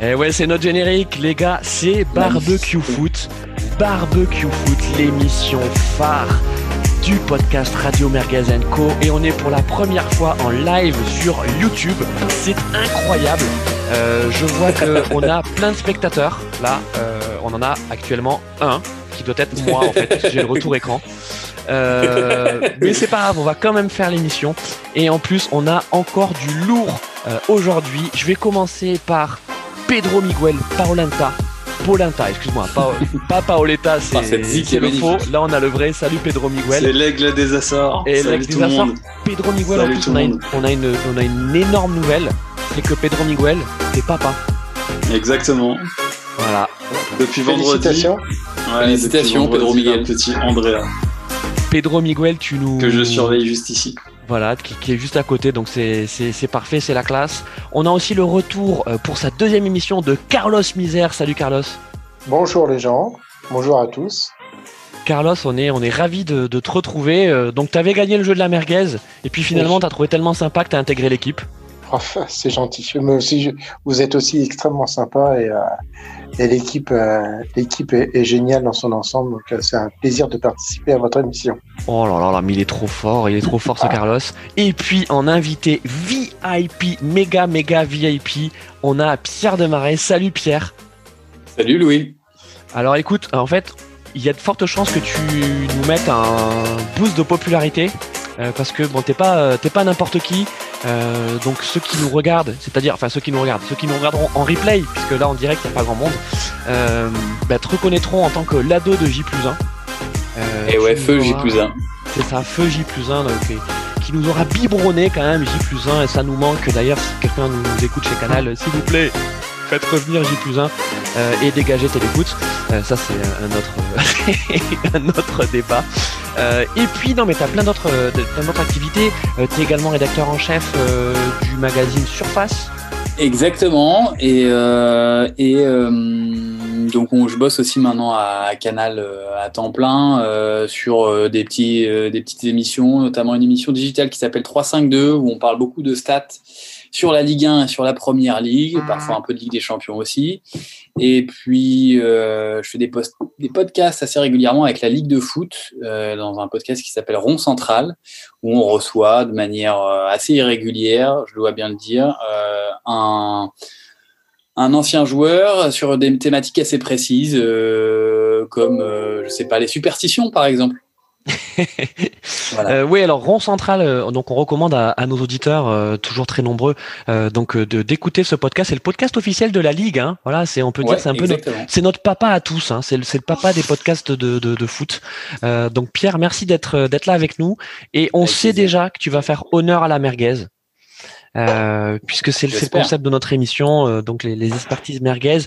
Eh ouais, c'est notre générique, les gars, c'est Barbecue Foot. Barbecue Foot, l'émission phare du podcast Radio Merguez Co. Et on est pour la première fois en live sur YouTube. C'est incroyable. Euh, je vois qu'on a plein de spectateurs. Là, euh, on en a actuellement un, qui doit être moi en fait. J'ai le retour écran. Euh, mais c'est pas grave, on va quand même faire l'émission. Et en plus, on a encore du lourd aujourd'hui. Je vais commencer par Pedro Miguel Paolenta. Polenta, excuse-moi, pas, pas Paoletta, c'est ah, le faux. Là, on a le vrai. Salut Pedro Miguel. C'est l'aigle des Açores. Et l'aigle des Açores. Pedro Miguel, en plus, on a, une, on a, une, on a une énorme nouvelle c'est que Pedro Miguel, est papa. Exactement. Voilà. Depuis vendredi. Félicitations. Félicitations, Pedro Miguel. Petit Andrea. Pedro Miguel, tu nous. Que je surveille juste ici. Voilà, qui, est juste à côté, donc c'est parfait, c'est la classe. On a aussi le retour euh, pour sa deuxième émission de Carlos Misère. Salut Carlos. Bonjour les gens, bonjour à tous. Carlos, on est, on est ravis de, te retrouver. Euh, donc, tu avais gagné le jeu de la merguez, et puis finalement, tu as trouvé tellement sympa que tu as intégré l'équipe. C'est gentil. Mais aussi, vous êtes aussi extrêmement sympa et, euh, l'équipe, euh, l'équipe est, géniale dans son ensemble. Donc, euh, c'est un plaisir de participer à votre émission. Oh là là là, mais il est trop fort, il est trop fort ce ah. Carlos. Et puis en invité VIP, méga méga VIP, on a Pierre Demarais. Salut Pierre. Salut Louis. Alors écoute, en fait, il y a de fortes chances que tu nous mettes un boost de popularité parce que bon, t'es pas, t'es pas n'importe qui. Euh, donc ceux qui nous regardent, c'est-à-dire, enfin ceux qui nous regardent, ceux qui nous regarderont en replay, puisque là en direct il n'y a pas grand monde, euh, bah, te reconnaîtront en tant que l'ado de J 1. Euh, Et ouais, feu J 1. C'est ça, feu J 1, donc, qui nous aura biberonné quand même J 1, et ça nous manque d'ailleurs si quelqu'un nous écoute chez Canal, s'il vous plaît, faites revenir J plus 1 euh, et dégager Télécoute. Euh, ça, c'est un autre, un autre débat. Euh, et puis, non, mais tu as plein d'autres activités. tu es également rédacteur en chef du magazine Surface. Exactement. Et, et donc, je bosse aussi maintenant à Canal à temps plein sur des, petits, des petites émissions, notamment une émission digitale qui s'appelle 352 où on parle beaucoup de stats sur la Ligue 1 et sur la Première Ligue, parfois un peu de Ligue des Champions aussi. Et puis, euh, je fais des, des, podcasts assez régulièrement avec la Ligue de foot, euh, dans un podcast qui s'appelle Rond Central, où on reçoit de manière euh, assez irrégulière, je dois bien le dire, un, un ancien joueur sur des thématiques assez précises, comme, je sais pas, les superstitions, par exemple. Euh, oui, alors rond central. Euh, donc on recommande à, nos auditeurs, euh, toujours très nombreux, donc de d'écouter ce podcast. C'est le podcast officiel de la ligue. Hein. Voilà, c'est on peut dire c'est un peu c'est notre papa à tous. Hein. C'est le, le papa des podcasts de, de, de foot. donc Pierre, merci d'être d'être là avec nous. Et on sait déjà que tu vas faire honneur à la merguez. puisque c'est le concept de notre émission, donc les, les expertises merguez.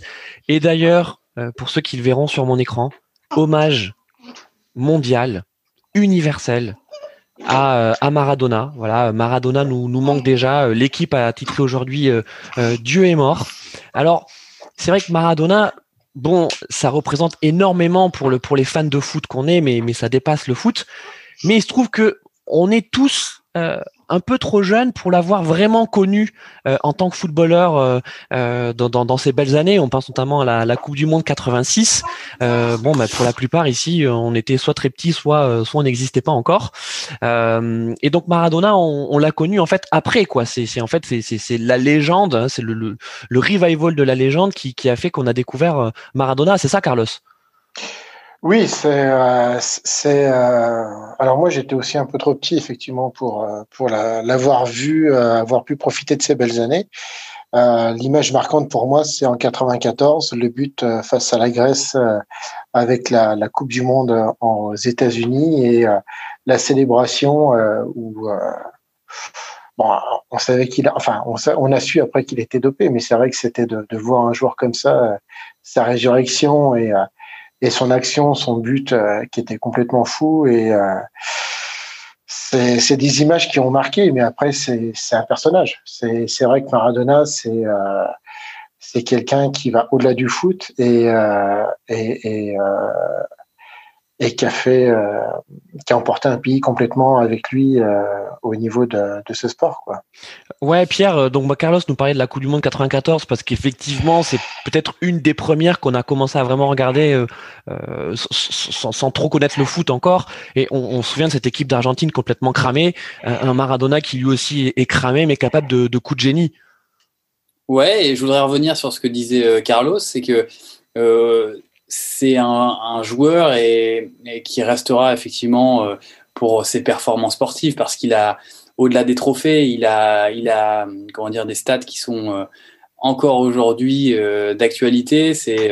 Et d'ailleurs, pour ceux qui le verront sur mon écran, hommage mondial universel à, euh, à, Maradona. Voilà, Maradona nous, nous manque déjà. Euh, l'équipe a titré aujourd'hui euh, Dieu est mort. Alors, c'est vrai que Maradona, bon, ça représente énormément pour le pour les fans de foot qu'on est, mais mais ça dépasse le foot. Mais il se trouve que on est tous un peu trop jeune pour l'avoir vraiment connu euh, en tant que footballeur euh, euh, dans, dans, dans, ces belles années. On pense notamment à la, Coupe du Monde 86. bon, bah, pour la plupart ici, on était soit très petit, soit soit on n'existait pas encore. et donc Maradona, on, l'a connu en fait après quoi. C'est en fait c'est la légende, hein, c'est le, revival de la légende qui a fait qu'on a découvert Maradona. C'est ça, Carlos? Oui, c'est euh, euh, alors moi j'étais aussi un peu trop petit effectivement pour euh, pour l'avoir vu, avoir pu profiter de ces belles années. L'image marquante pour moi, c'est en 94, le but face à la Grèce avec la, la Coupe du Monde aux États-Unis et la célébration où bon, on savait qu'il a, enfin, on, a su après qu'il était dopé, mais c'est vrai que c'était de, de, voir un joueur comme ça, sa résurrection et et son action, son but euh, qui était complètement fou. Et euh, c'est des images qui ont marqué, mais après, c'est un personnage. C'est vrai que Maradona, c'est euh, c'est quelqu'un qui va au-delà du foot et, et, et, et qui a fait, euh, qui a emporté un pays complètement avec lui euh, au niveau de, de, ce sport, quoi. Ouais, Pierre. Euh, donc, Carlos nous parlait de la Coupe du Monde 94 parce qu'effectivement, c'est peut-être une des premières qu'on a commencé à vraiment regarder euh, sans, sans, trop connaître le foot encore. Et on, on se souvient de cette équipe d'Argentine complètement cramée, un Maradona qui lui aussi est cramé mais capable de, de coups de génie. Ouais, et je voudrais revenir sur ce que disait Carlos, c'est que c'est un, joueur et, qui restera effectivement euh, pour ses performances sportives parce qu'il a, au-delà des trophées, il a, il a comment dire, des stats qui sont euh, encore aujourd'hui euh, d'actualité. C'est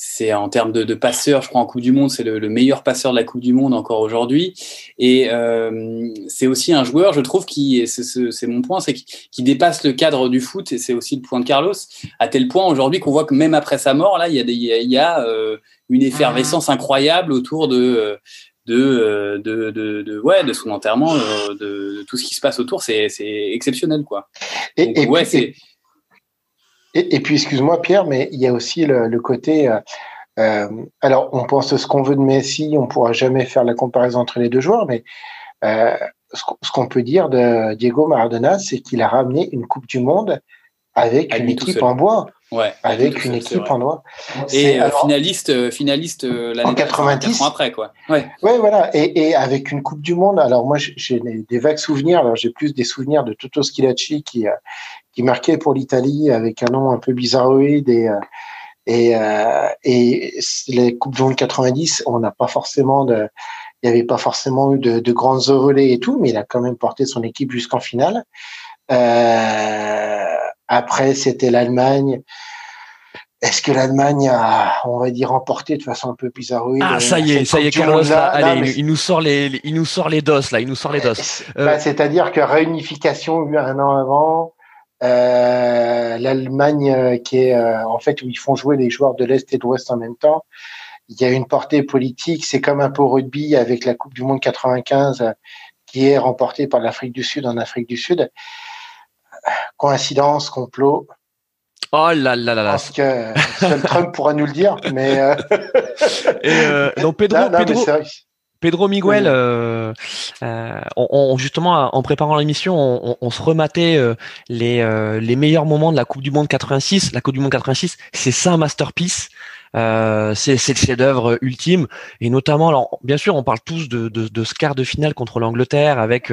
c'est en termes de, de, passeurs, je crois en Coupe du Monde, c'est le, meilleur passeur de la Coupe du Monde encore aujourd'hui. Et euh, c'est aussi un joueur, je trouve, qui, c'est mon point, c'est qui dépasse le cadre du foot, et c'est aussi le point de Carlos, à tel point aujourd'hui qu'on voit que même après sa mort, là, il y a, des, il y a euh, une effervescence incroyable autour de, de, de, de, ouais, de son enterrement, euh, de, tout ce qui se passe autour, c'est exceptionnel, quoi. Et, ouais, c'est et, puis, excuse-moi, Pierre, mais il y a aussi le, côté. Euh, euh, alors, on pense ce qu'on veut de Messi, on ne pourra jamais faire la comparaison entre les deux joueurs, mais euh, ce qu'on peut dire de Diego Maradona, c'est qu'il a ramené une Coupe du Monde avec une équipe en bois. Ouais, avec une équipe en bois. Et finaliste, finaliste l'année 90 après quoi. Ouais. ouais voilà. Et, et, avec une Coupe du Monde. Alors moi, j'ai des vagues souvenirs. Alors j'ai plus des souvenirs de Toto Schilacci qui qui marquait pour l'Italie avec un nom un peu bizarroïde et euh, et, euh, et les coupes du monde 90, on n'a pas forcément de, il n'y avait pas forcément eu de, de grandes envolées et tout, mais il a quand même porté son équipe jusqu'en finale. Euh, après, c'était l'Allemagne. Est-ce que l'Allemagne a, on va dire, emporté de façon un peu bizarroïde Ah, ça y est, ça y est, Carlos, là, allez, il, nous sort les, il nous sort les dos, là, il nous sort les dos. Bah, C'est-à-dire que réunification eu un an avant, euh, l'Allemagne euh, qui est euh, en fait où ils font jouer les joueurs de l'Est et de l'Ouest en même temps. Il y a une portée politique, c'est comme un peu au rugby avec la Coupe du Monde 95 qui est remportée par l'Afrique du Sud en Afrique du Sud. Coïncidence, complot. Oh là là là là. Parce que seul Trump pourra nous le dire, mais. Et donc Pedro, Pedro, Pedro Miguel, euh, euh, on, justement en préparant l'émission, on, se rematait euh, les, les meilleurs moments de la Coupe du Monde 86. La Coupe du Monde 86, c'est ça un masterpiece. Euh, c'est le chef-d'œuvre ultime et notamment alors bien sûr on parle tous de, de, de ce quart de finale contre l'Angleterre avec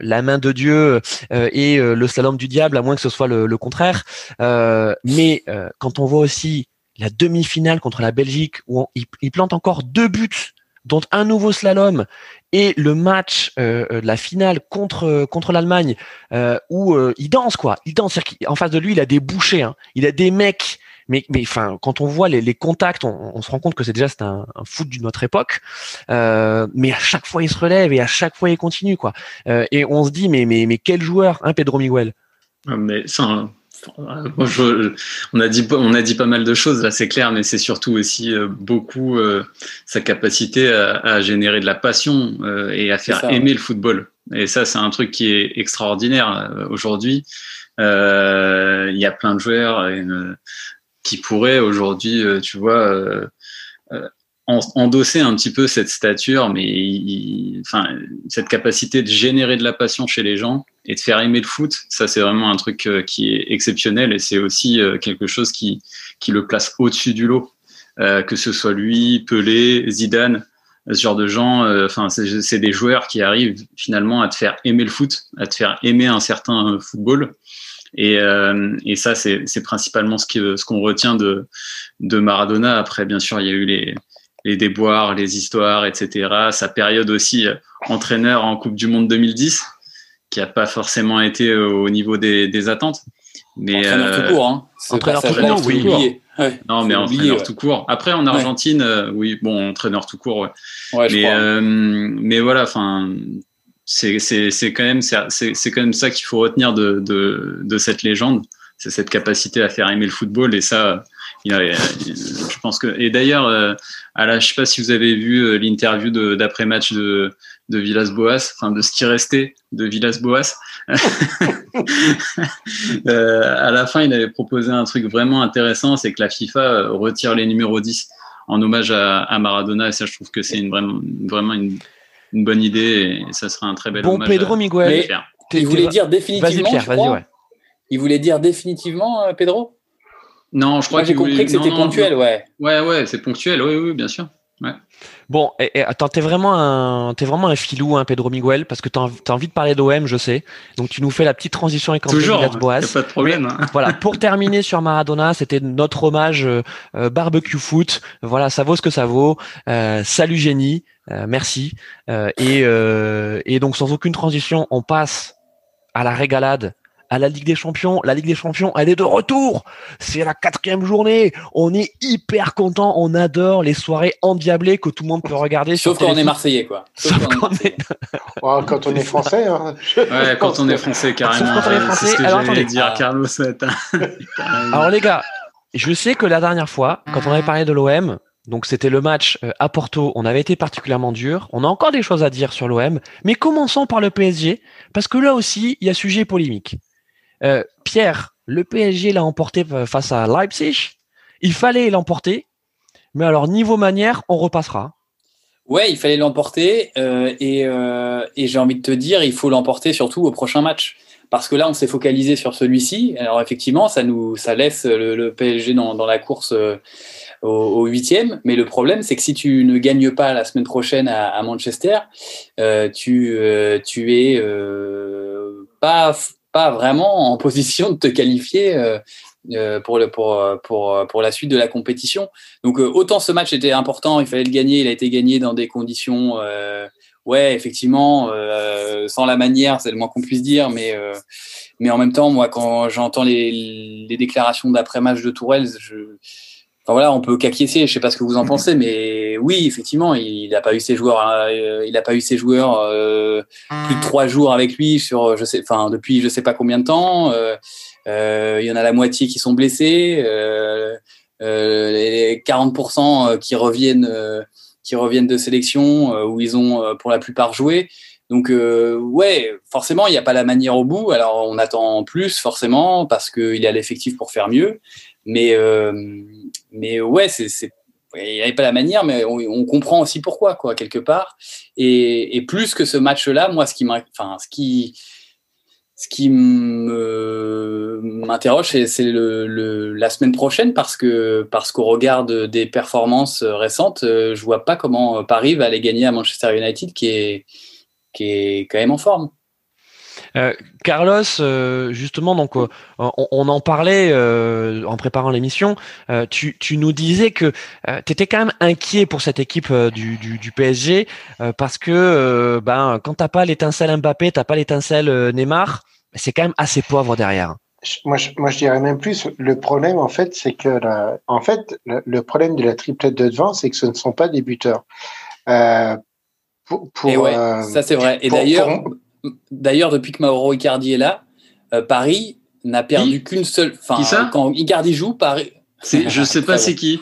la main de Dieu et le slalom du diable à moins que ce soit le, le contraire mais quand on voit aussi la demi-finale contre la Belgique où il, il plante encore deux buts dont un nouveau slalom et le match euh, euh, de la finale contre contre l'Allemagne euh, où il danse quoi, il danse. En face de lui, il a des bouchers, hein. il a des mecs. Mais mais enfin, quand on voit les, contacts, on, se rend compte que c'est déjà c'est un, foot d'une autre époque. mais à chaque fois, il se relève et à chaque fois, il continue quoi. et on se dit mais mais mais quel joueur, hein, Pedro Miguel? Ah, mais ça, on, a dit, on a dit pas mal de choses, là c'est clair, mais c'est surtout aussi euh, beaucoup euh, sa capacité à, générer de la passion euh, et à faire aimer le football. Et ça, c'est un truc qui est extraordinaire aujourd'hui. Il y a plein de joueurs qui pourraient aujourd'hui, tu vois, endosser un petit peu cette stature, mais enfin, cette capacité de générer de la passion chez les gens et de faire aimer le foot, ça c'est vraiment un truc euh, qui est exceptionnel et c'est aussi euh, quelque chose qui, qui le place au-dessus du lot. Euh, que ce soit lui, Pelé, Zidane, ce genre de gens, enfin c'est des joueurs qui arrivent finalement à te faire aimer le foot, à te faire aimer un certain football. Et, et ça, c'est principalement ce qu'on ce qu'on retient de, de Maradona. Après, bien sûr, il y a eu les, les déboires, les histoires, etc. Sa période aussi entraîneur en Coupe du Monde 2010, qui n'a pas forcément été euh, au niveau des, attentes. Mais entraîneur tout euh, court, hein. Entraîneur tout court, oui. non, mais entraîneur tout court. Après, en Argentine, euh, oui, bon, entraîneur tout court, ouais. mais, mais voilà, enfin, c'est quand même c'est quand même ça qu'il faut retenir de, de, de cette légende, c'est cette capacité à faire aimer le football et ça, je pense que et d'ailleurs, euh, à la, je sais pas si vous avez vu l'interview d'après match de de Villas-Boas, enfin de ce qui restait de Villas-Boas. euh, à la fin, il avait proposé un truc vraiment intéressant, c'est que la FIFA euh, retire les numéros 10. en hommage à, Maradona. Et ça, je trouve que c'est une, vraiment, vraiment une, bonne idée et ça sera un très bel bon, hommage. Pedro Miguel. Il voulait dire définitivement. Vas-y, Pierre, vas-y, ouais. Il voulait dire définitivement, Pedro? Non, je crois que j'ai compris que c'était ponctuel, ouais. Ouais, ouais, c'est ponctuel, oui, oui, bien sûr. Bon, et, attends, t'es vraiment un, es vraiment un filou, hein, Pedro Miguel, parce que t'as as envie de parler d'OM, je sais. Donc tu nous fais la petite transition avec Toujours, y a pas de problème. Hein. voilà, pour terminer sur Maradona, c'était notre hommage euh, euh, barbecue foot. Voilà, ça vaut ce que ça vaut. Euh, salut génie, merci. et, et donc sans aucune transition, on passe à la régalade à la Ligue des Champions. La Ligue des Champions, elle est de retour. C'est la quatrième journée. On est hyper content. On adore les soirées endiablées que tout le monde peut regarder. Sauf quand on est Marseillais, quoi. Sauf, quand, on est... quand on est français. Hein. Ouais, quand on est français, carrément. Sauf quand on est français. Ce que Alors attendez. Dire, ah. Carlos. Alors les gars, je sais que la dernière fois, quand on avait parlé de l'OM, donc c'était le match euh, à Porto, on avait été particulièrement dur. On a encore des choses à dire sur l'OM, mais commençons par le PSG, parce que là aussi, il y a sujet polémique. Euh, Pierre, le PSG l'a emporté euh, face à Leipzig. Il fallait l'emporter, mais alors niveau manière, on repassera. Ouais, il fallait l'emporter euh, et, j'ai envie de te dire, il faut l'emporter surtout au prochain match parce que là, on s'est focalisé sur celui-ci. Alors effectivement, ça nous, ça laisse le, PSG dans, la course au huitième. Mais le problème, c'est que si tu ne gagnes pas la semaine prochaine à, Manchester, tu, tu es pas pas vraiment en position de te qualifier euh, euh, pour, le, pour, pour, pour la suite de la compétition. Donc euh, autant ce match était important, il fallait le gagner, il a été gagné dans des conditions, ouais, effectivement, sans la manière, c'est le moins qu'on puisse dire, mais, mais en même temps, moi, quand j'entends les, les déclarations d'après-match de Tourelle, je Enfin voilà, on peut qu'acquiescer. Je sais pas ce que vous en pensez, mais oui, effectivement, il n'a pas eu ses joueurs. Hein, euh, il n'a pas eu ses joueurs euh, plus de trois jours avec lui sur, je sais, enfin depuis je sais pas combien de temps. Euh, il y en a la moitié qui sont blessés, les 40% qui reviennent, qui reviennent de sélection où ils ont pour la plupart joué. Donc ouais, forcément, il n'y a pas la manière au bout. Alors on attend plus forcément parce qu'il à l'effectif pour faire mieux. Mais, euh, mais ouais, c'est, il n'y avait pas la manière, mais on, comprend aussi pourquoi, quoi, quelque part. Et, plus que ce match-là, moi, ce qui enfin, ce qui, ce qui m'interroge, c'est, le, la semaine prochaine, parce que, parce qu'au regard des performances récentes, euh, je vois pas comment Paris va aller gagner à Manchester United, qui est, qui est quand même en forme. Euh, Carlos, euh, justement, donc euh, on, en parlait en préparant l'émission. Tu, nous disais que tu étais quand même inquiet pour cette équipe du, PSG parce que ben quand t'as pas l'étincelle Mbappé, t'as pas l'étincelle Neymar, c'est quand même assez pauvre derrière. Moi je, moi, je dirais même plus. Le problème, en fait, c'est que en fait, le, problème de la triplette de devant, c'est que ce ne sont pas des buteurs. pour, pour, ça c'est vrai. Et d'ailleurs, D'ailleurs, depuis que Mauro Icardi est là, euh, Paris n'a perdu qu'une seule. Enfin, quand Icardi joue, Paris. Je sais pas c'est qui.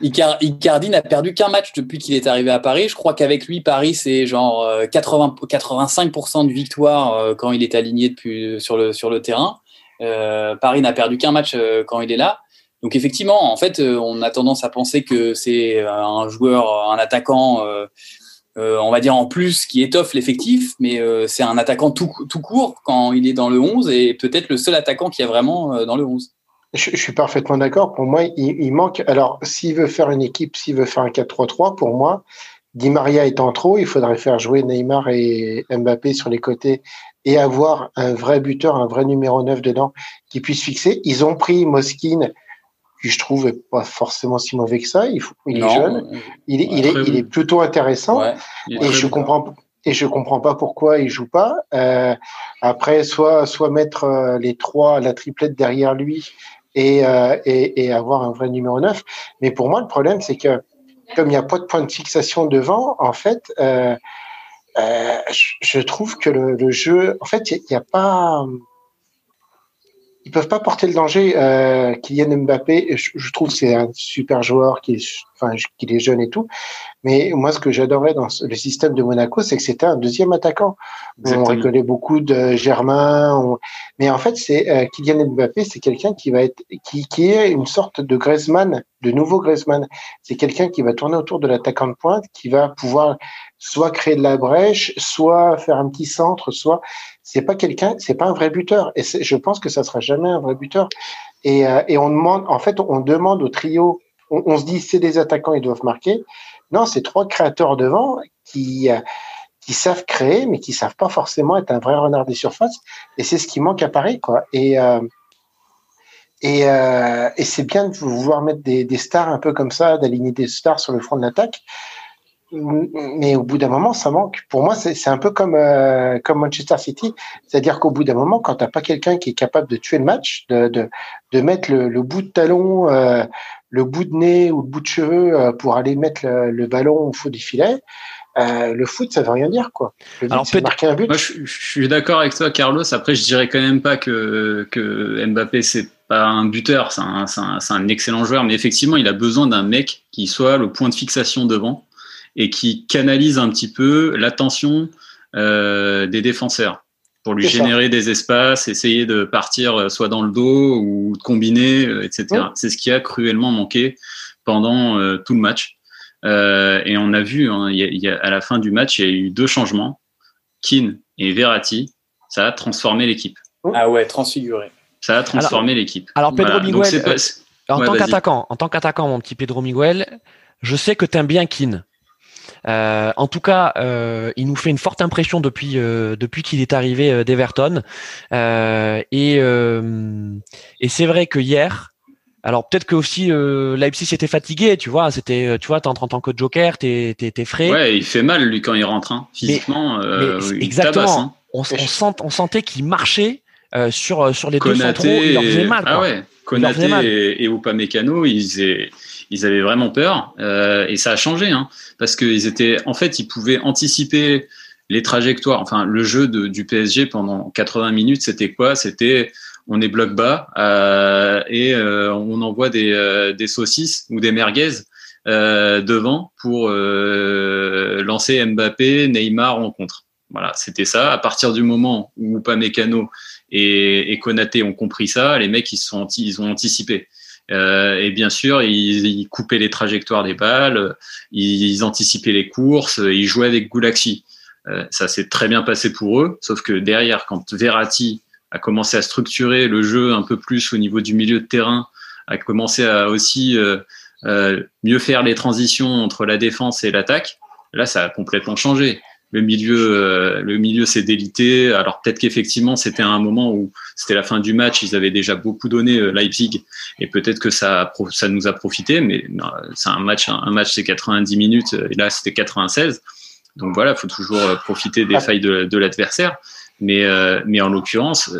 Icardi n'a perdu qu'un match depuis qu'il est arrivé à Paris. Je crois qu'avec lui, Paris, c'est genre 80, euh, 85% de victoire euh, quand il est aligné depuis, sur, le, sur le terrain. Paris n'a perdu qu'un match quand il est là. Donc effectivement, en fait, on a tendance à penser que c'est un joueur, un attaquant euh, on va dire en plus, qui étoffe l'effectif, mais euh, c'est un attaquant tout, court quand il est dans le 11 et peut-être le seul attaquant qui a vraiment euh, dans le 11. Je, suis parfaitement d'accord. Pour moi, il, manque. Alors, s'il veut faire une équipe, s'il veut faire un 4-3-3, pour moi, Di Maria étant trop, il faudrait faire jouer Neymar et Mbappé sur les côtés et avoir un vrai buteur, un vrai numéro 9 dedans qui puisse fixer. Ils ont pris Moskine je trouve pas forcément si mauvais que ça. Il, faut, il est jeune, il est, il, est, il est plutôt intéressant et je comprends et je comprends pas pourquoi il joue pas. Euh, après, soit soit mettre euh, les trois, la triplette derrière lui et, euh, et, et avoir un vrai numéro 9. Mais pour moi, le problème, c'est que comme il n'y a pas de point de fixation devant, en fait, euh, euh je, trouve que le, le, jeu, en fait, il n'y a, a, pas ils peuvent pas porter le danger. Euh, Kylian Mbappé, je, je trouve c'est un super joueur qui est, enfin, qui est jeune et tout. Mais moi, ce que j'adorais dans le système de Monaco, c'est que c'était un deuxième attaquant. On reconnaît beaucoup de Germain, mais en fait, c'est euh, Kylian Mbappé, c'est quelqu'un qui va être, qui, qui est une sorte de Griezmann, de nouveau Griezmann. C'est quelqu'un qui va tourner autour de l'attaquant de pointe, qui va pouvoir soit créer de la brèche, soit faire un petit centre, soit c'est pas quelqu'un, c'est pas un vrai buteur. Et je pense que ça sera jamais un vrai buteur. Et, euh, on demande, en fait, on demande au trio, on, se dit c'est des attaquants, ils doivent marquer. Non, c'est trois créateurs devant qui euh, qui savent créer, mais qui savent pas forcément être un vrai renard des surfaces. Et c'est ce qui manque à Paris, quoi. Et euh, c'est bien de vouloir mettre des, des, stars un peu comme ça, d'aligner des stars sur le front de l'attaque. Mais au bout d'un moment, ça manque. Pour moi, c'est un peu comme, euh, comme Manchester City. C'est-à-dire qu'au bout d'un moment, quand tu n'as pas quelqu'un qui est capable de tuer le match, de, de, de mettre le, le, bout de talon, euh, le bout de nez ou le bout de cheveux euh, pour aller mettre le, le, ballon au fond du filet, le foot, ça veut rien dire, quoi. Alors, marquer un but. Moi, je, je suis d'accord avec toi, Carlos. Après, je dirais quand même pas que, que Mbappé, c'est pas un buteur, c'est un, un, un, excellent joueur, mais effectivement, il a besoin d'un mec qui soit le point de fixation devant et qui canalise un petit peu l'attention euh, des défenseurs pour lui générer des espaces, essayer de partir euh, soit dans le dos ou de combiner, euh, etc. C'est ce qui a cruellement manqué pendant euh, tout le match. Euh, et on a vu, hein, y a, y a, à la fin du match, il y a eu deux changements. Keane et Verratti, ça a transformé l'équipe. Ah ouais, transfiguré. Ça a transformé l'équipe. Alors Pedro voilà. Miguel, pas... en, ouais, tant qu'attaquant, en tant qu'attaquant, mon petit Pedro Miguel, je sais que tu aimes bien Keane. Euh, en tout cas, euh, il nous fait une forte impression depuis euh, depuis qu'il est arrivé euh, d'Everton. Euh, et et c'est vrai que hier. Alors peut-être que aussi Leipzig était fatigué, tu vois. C'était, tu vois, en tant que joker, t'es t'es frais. Ouais, il fait mal lui quand il rentre, hein. physiquement. Mais, mais exactement. Tabasse, hein. on, on, sent, on sentait qu'il marchait sur sur les Konaté, deux centraux. Il leur faisait mal. Ah ouais. Konaté et, et Upamecano, ils, ils avaient vraiment peur euh, et ça a changé hein, parce qu'ils étaient en fait ils pouvaient anticiper les trajectoires. Enfin, le jeu du PSG pendant 80 minutes, c'était quoi? C'était on est bloc bas euh, et euh, on envoie des, des, saucisses ou des merguez devant pour lancer Mbappé, Neymar en contre. Voilà, c'était ça. À partir du moment où Upamecano et, et Konaté ont compris ça, les mecs ils ont anticipé. Euh, et bien sûr, ils, ils, coupaient les trajectoires des balles, ils, anticipaient les courses, ils jouaient avec Goulaxi. Euh, ça s'est très bien passé pour eux, sauf que derrière, quand Verratti a commencé à structurer le jeu un peu plus au niveau du milieu de terrain, a commencé à aussi euh, euh mieux faire les transitions entre la défense et l'attaque, là, ça a complètement changé le milieu, euh, le milieu s'est délité. Alors peut-être qu'effectivement c'était un moment où c'était la fin du match, ils avaient déjà beaucoup donné euh, Leipzig et peut-être que ça, ça nous a profité. Mais c'est un match, un match c'est 90 minutes et là c'était 96. Donc voilà, faut toujours euh, profiter des failles de, de l'adversaire. Mais mais en l'occurrence,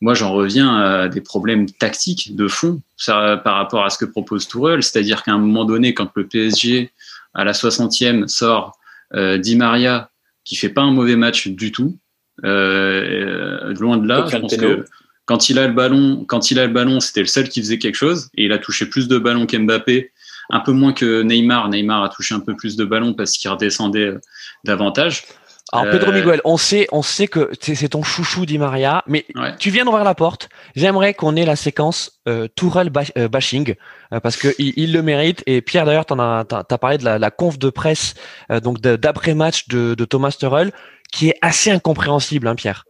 moi j'en reviens à des problèmes tactiques de fond ça, par rapport à ce que propose Tourelle, c'est-à-dire qu'à un moment donné, quand le PSG à la 60e sort euh, Di Maria, qui fait pas un mauvais match du tout. Euh, loin de là, je pense que quand il a le ballon, quand il a le ballon, c'était le seul qui faisait quelque chose et il a touché plus de ballons qu'Mbappé, un peu moins que Neymar. Neymar a touché un peu plus de ballons parce qu'il redescendait euh, davantage. Alors Pedro euh, Miguel, on sait, on sait que c'est ton chouchou Di Maria, mais ouais. tu viens d'ouvrir la porte. J'aimerais qu'on ait la séquence euh, Tourelle euh, bashing euh, parce que il, il, le mérite. Et Pierre d'ailleurs, t'en as, t'as parlé de la, la, conf de presse euh, donc d'après match de, de, Thomas Tuchel, qui est assez incompréhensible, hein, Pierre.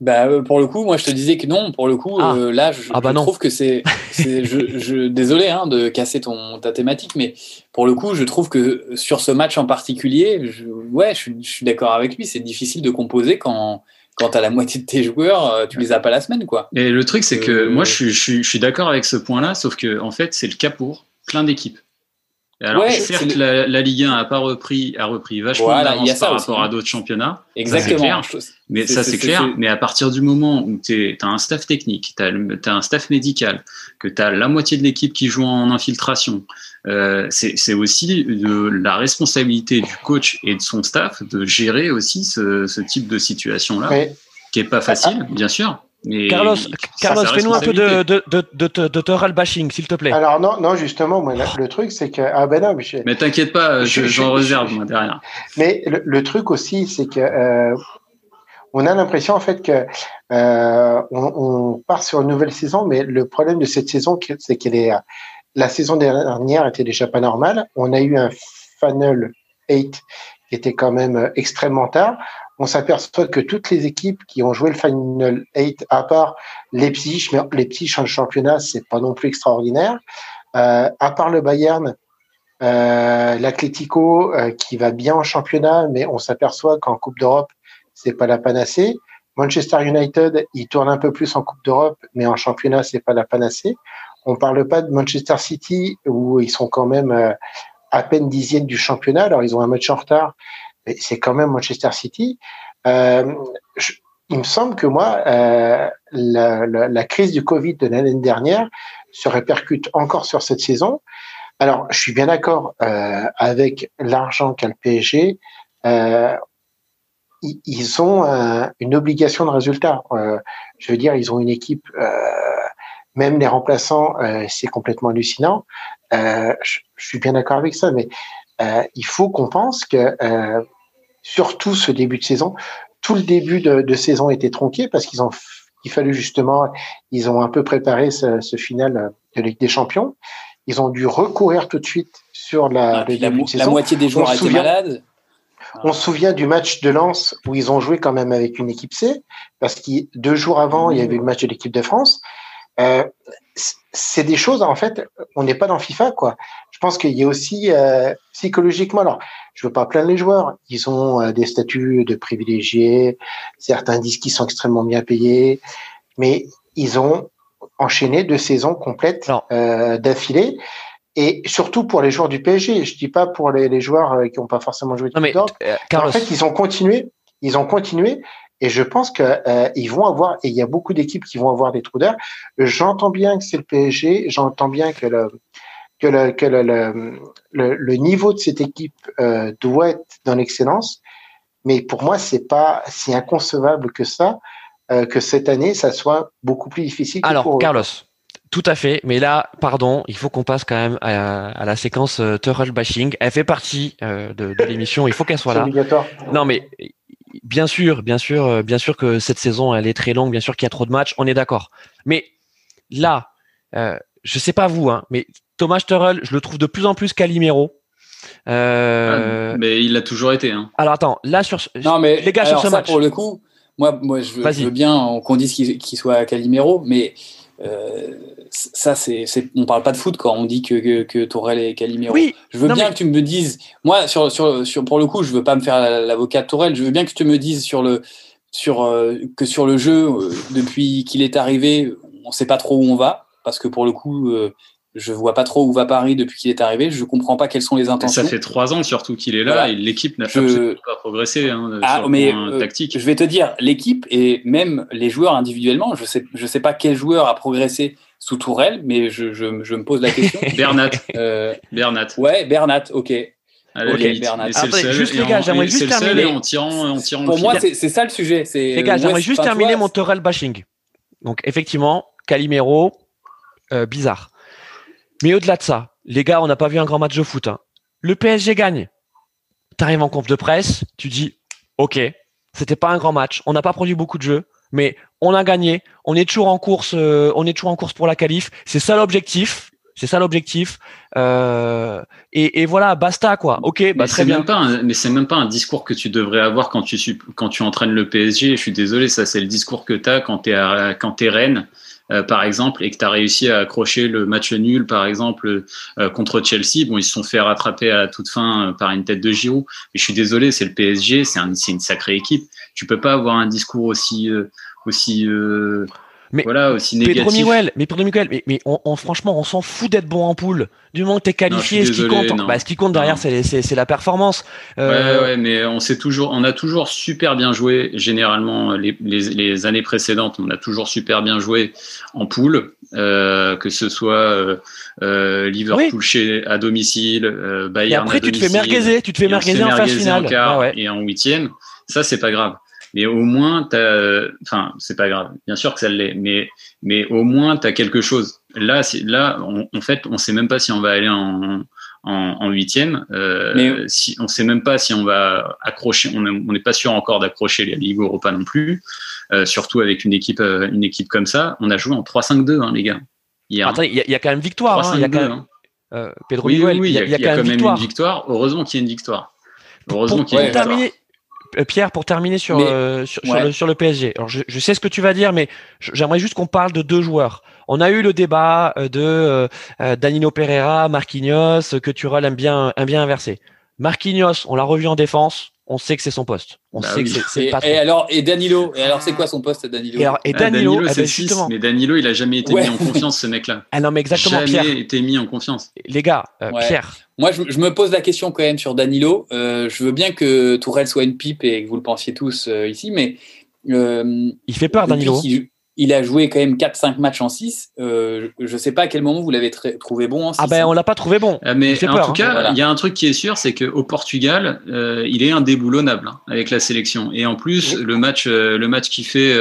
Bah, euh, pour le coup, moi je te disais que non. Pour le coup, ah. euh, là, je, ah bah je trouve que c'est. je, je, désolé hein, de casser ton, ta thématique, mais pour le coup, je trouve que sur ce match en particulier, je, ouais, je, je suis d'accord avec lui. C'est difficile de composer quand, quand tu as la moitié de tes joueurs, euh, tu les as pas la semaine. quoi. Et le truc, c'est que euh... moi, je, je, je suis d'accord avec ce point-là, sauf que en fait, c'est le cas pour plein d'équipes. Alors, ouais, certes, la, la, Ligue 1 a pas repris, a repris vachement voilà, d'avance par rapport aussi. à d'autres championnats. Exactement. Mais ça, c'est clair. Mais à partir du moment où tu as un staff technique, tu as, as, un staff médical, que tu as la moitié de l'équipe qui joue en infiltration, euh, c'est aussi de la responsabilité du coach et de son staff de gérer aussi ce, ce type de situation-là. qui est pas facile, bien sûr. Mais Carlos, Carlos fais-nous un peu de, de, de, de, bashing, s'il te plaît. Alors, non, non justement, moi, le truc, c'est que. Ah ben non, mais. Mais t'inquiète pas, j'en réserve, moi, derrière. Mais le, truc aussi, c'est que. Euh, on a l'impression, en fait, que. Euh, on, on, part sur une nouvelle saison, mais le problème de cette saison, c'est qu'elle est. La saison dernière était déjà pas normale. On a eu un Final 8 qui était quand même extrêmement tard on s'aperçoit que toutes les équipes qui ont joué le Final 8, à part Leipzig, mais Leipzig en championnat, c'est pas non plus extraordinaire, euh, à part le Bayern, euh, l'Atlético euh, qui va bien en championnat, mais on s'aperçoit qu'en Coupe d'Europe, c'est pas la panacée. Manchester United, il tourne un peu plus en Coupe d'Europe, mais en championnat, c'est pas la panacée. On parle pas de Manchester City où ils sont quand même euh, à peine dixièmes du championnat. Alors ils ont un match en retard, c'est quand même Manchester City. Euh, il me semble que moi, euh, la, la, la, crise du Covid de l'année dernière se répercute encore sur cette saison. Alors, je suis bien d'accord euh, avec l'argent qu'a le PSG. Euh, ils ont une obligation de résultat. Euh, je veux dire, ils ont une équipe, euh, même les remplaçants, c'est complètement hallucinant. Je, je, suis bien d'accord avec ça, mais il faut qu'on pense que surtout ce début de saison. Tout le début de, saison était tronqué parce qu'ils ont il fallait justement, ils ont un peu préparé ce, ce, final de Ligue des Champions. Ils ont dû recourir tout de suite sur la, ah, la, la moitié des joueurs étaient malades. On se souvient du match de Lens où ils ont joué quand même avec une équipe C, parce que deux jours avant, il y avait le match de l'équipe de France. Euh, c'est des choses, en fait, on n'est pas dans FIFA, quoi. Je pense qu'il y a aussi euh, psychologiquement, alors, je veux pas plaindre les joueurs, ils ont euh, des statuts de privilégiés, certains disent qu'ils sont extrêmement bien payés, mais ils ont enchaîné deux saisons complètes euh, d'affilée. Et surtout pour les joueurs du PSG, je dis pas pour les, les joueurs qui n'ont pas forcément joué de mais, En fait, ils ont continué, ils ont continué. Et je pense qu'ils euh, vont avoir, et il y a beaucoup d'équipes qui vont avoir des trous d'air. J'entends bien que c'est le PSG, j'entends bien que le, que le, que le, le, le niveau de cette équipe euh, doit être dans l'excellence. Mais pour moi, c'est pas si inconcevable que ça, euh, que cette année, ça soit beaucoup plus difficile. Que Alors, Carlos, tout à fait. Mais là, pardon, il faut qu'on passe quand même à, à la séquence euh, bashing. Elle fait partie euh, de, de l'émission. Il faut qu'elle soit là. Non, mais bien sûr, bien sûr, euh, bien sûr que cette saison elle est très longue, bien sûr qu'il y a trop de matchs, on est d'accord. Mais là, je sais pas vous, hein, mais Thomas Tuchel, je le trouve de plus en plus Calimero. Euh... Ah, mais il l'a toujours été. Hein. Alors attends, là sur non mais les gars sur ce match. Pour le coup, moi, moi je veux, je veux bien qu'on dise qu'il soit Calimero, mais euh, ça, c'est, on parle pas de foot quand on dit que, que, que Tourelle est Calimero. Oui, je veux bien que tu me dises, moi, sur, sur, sur, pour le coup, je veux pas me faire l'avocat de Tourelle, je veux bien que tu me dises sur le, sur, euh, que sur le jeu, euh, depuis qu'il est arrivé, on sait pas trop où on va, parce que pour le coup, je vois pas trop où va Paris depuis qu'il est arrivé. Je comprends pas quelles sont les intentions. Ça fait trois ans surtout qu'il est là et l'équipe n'a pas progressé hein, ah, sur mais, euh, tactique. Je vais te dire, l'équipe et même les joueurs individuellement, je sais, je sais pas quel joueur a progressé sous Tourelle, mais je, je, je me pose la question. Bernat. Euh, Bernat. Ouais, Bernat. Ok. Ok, Bernat. Après, juste les gars, j'aimerais juste terminer. En tirant, en tirant Pour moi, c'est ça le sujet. Les gars, j'aimerais juste terminer mon Tourelle bashing. Donc effectivement, Calimero, euh, bizarre. Mais au-delà de ça, les gars, on n'a pas vu un grand match de foot. Hein. Le PSG gagne. Tu arrives en conf de presse, tu dis OK, c'était pas un grand match, on n'a pas produit beaucoup de jeux, mais on a gagné, on est toujours en course, euh, on est toujours en course pour la qualif, c'est ça l'objectif. C'est ça l'objectif. Euh, et, voilà, basta quoi. Ok, bah, très bien. Même pas mais c'est même pas un discours que tu devrais avoir quand tu quand tu entraînes le PSG. Je suis désolé, ça c'est le discours que tu as quand tu es quand es reine euh, par exemple, et que tu as réussi à accrocher le match nul, par exemple, euh, contre Chelsea. Bon, ils se sont fait rattraper à toute fin euh, par une tête de Giroud. Mais je suis désolé, c'est le PSG, c'est un, une sacrée équipe. Tu peux pas avoir un discours aussi mais voilà, aussi négatif. Pedro Miguel, mais Pedro Miguel, mais, mais on, franchement, on s'en fout d'être bon en poule. Du moment que t'es qualifié, ce qui compte, bah, ce qui compte derrière, c'est la performance. Euh... Ouais, ouais, mais on sait toujours, on a toujours super bien joué. Généralement, les, les, les, années précédentes, on a toujours super bien joué en poule, euh, que ce soit euh, euh Liverpool chez à domicile, euh, Bayern. Et après, tu te fais merguezer, tu te fais merguezer en phase finale. En quart, Et en huitième, ça c'est pas grave. Mais au moins, enfin, c'est pas grave. Bien sûr que ça l'est, mais, mais au moins, tu as quelque chose. Là, là, en fait, on sait même pas si on va aller en, en huitième. Euh, si, on sait même pas si on va accrocher. On n'est pas sûr encore d'accrocher les Ligue Europa non plus. Euh, surtout avec une équipe, euh, une équipe comme ça. On a joué en 3-5-2, hein, les gars. il y, a quand même victoire. Hein, y a quand même, hein. Pedro oui, oui, il y a, quand, même, une victoire. Heureusement qu'il y a une victoire. Heureusement qu'il y a une victoire. Pierre, pour terminer sur, sur, le, sur, le, PSG. Alors, je, je, sais ce que tu vas dire, mais j'aimerais juste qu'on parle de deux joueurs. On a eu le débat euh, de euh, euh, Danilo Pereira, Marquinhos, que Turel aime bien, aime bien inverser. Marquinhos, on l'a revu en défense. On sait que c'est son poste. On bah sait que c'est et, et, alors et Danilo et alors c'est quoi son poste Danilo? Et, alors, et Danilo, ah, Danilo eh ben, mais Danilo il a jamais été mis en confiance ce mec-là. Ah non mais exactement jamais Pierre. été mis en confiance. Les gars, Pierre. Moi je, je, me pose la question quand même sur Danilo. je veux bien que Tourelle soit une pipe et que vous le pensiez tous ici, mais il fait peur Danilo il a joué quand même 4-5 matchs en 6. Euh, je ne sais pas à quel moment vous l'avez trouvé bon en 6. Ah ben on l'a pas trouvé bon. Ah, mais en tout hein. cas, il y a un truc qui est sûr, c'est qu'au Portugal, euh, il est indéboulonnable hein, avec la sélection. Et en plus, le match, euh, le match qu'il fait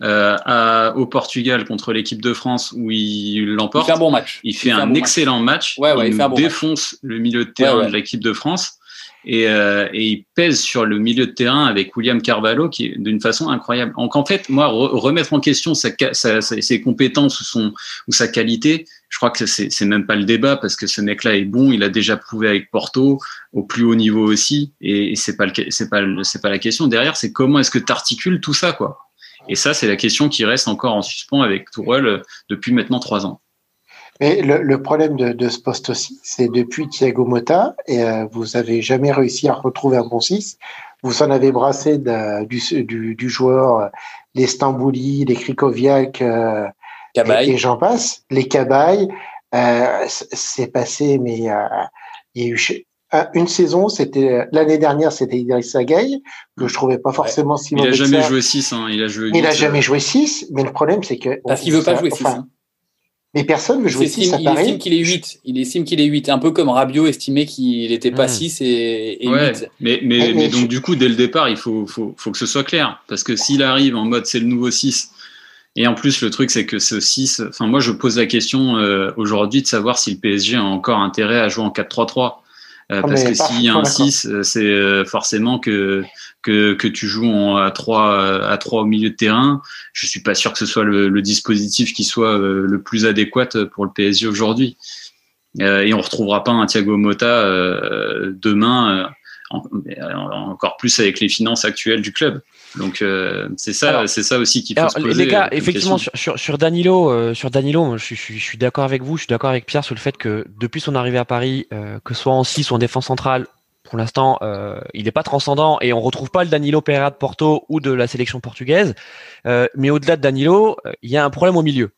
à, au Portugal contre l'équipe de France où il l'emporte, il fait un bon match. Il fait, un, excellent match. il, défonce le milieu de terrain de l'équipe de France. Et, euh, et, il pèse sur le milieu de terrain avec William Carvalho qui d'une façon incroyable. Donc en fait, moi, remettre en question ses compétences ou, son, ou sa qualité, je crois que c'est même pas le débat parce que ce mec-là est bon, il a déjà prouvé avec Porto au plus haut niveau aussi, et, et c'est pas c'est pas c'est pas la question. Derrière, c'est comment est-ce que tu articules tout ça, quoi? Et ça, c'est la question qui reste encore en suspens avec Tourelle depuis maintenant trois ans. Mais le, le problème de, de, ce poste aussi, c'est depuis Thiago Motta, et euh, vous avez jamais réussi à retrouver un bon 6. Vous en avez brassé de, du, du, du, joueur, euh, les Stambouli, les Krikoviak, euh, et, j'en passe, les Cabaye. Euh, c'est passé, mais euh, il y a eu une saison, c'était l'année dernière, c'était Idriss Gueye, que je trouvais pas forcément si Il a jamais joué 6, hein, il a joué. Il a jamais joué 6, mais le problème c'est que parce qu'il veut pas jouer 6. Enfin, mais personne veut jouer 6 à Il estime qu'il est 8. Il estime qu'il est 8. Un peu comme Rabiot estimait qu'il n'était pas 6 hmm. et, et ouais, 8. Mais, mais, mais, donc, du coup, dès le départ, il faut, faut, faut que ce soit clair. Parce que s'il arrive en mode c'est le nouveau 6, et en plus, le truc, c'est que ce 6, enfin, moi, je pose la question euh, aujourd'hui de savoir si le PSG a encore intérêt à jouer en 4-3-3. Euh, ah, parce que s'il y a un 6, euh, c'est euh, forcément que, que, que tu joues en, à 3 à 3 au milieu de terrain. Je suis pas sûr que ce soit le, le dispositif qui soit le plus adéquat pour le PSG aujourd'hui. et on retrouvera pas un Thiago Motta demain, encore plus avec les finances actuelles du club. Donc euh, c'est ça, c'est ça aussi qui faut se poser. Les gars, effectivement, sur, sur, sur, Danilo, euh, sur Danilo, je, je, je suis d'accord avec vous, je suis d'accord avec Pierre sur le fait que depuis son arrivée à Paris, euh, que ce soit en 6 ou en défense centrale, pour l'instant, il n'est pas transcendant et on retrouve pas le Danilo Pereira de Porto ou de la sélection portugaise. mais au-delà de Danilo, il y a un problème au milieu.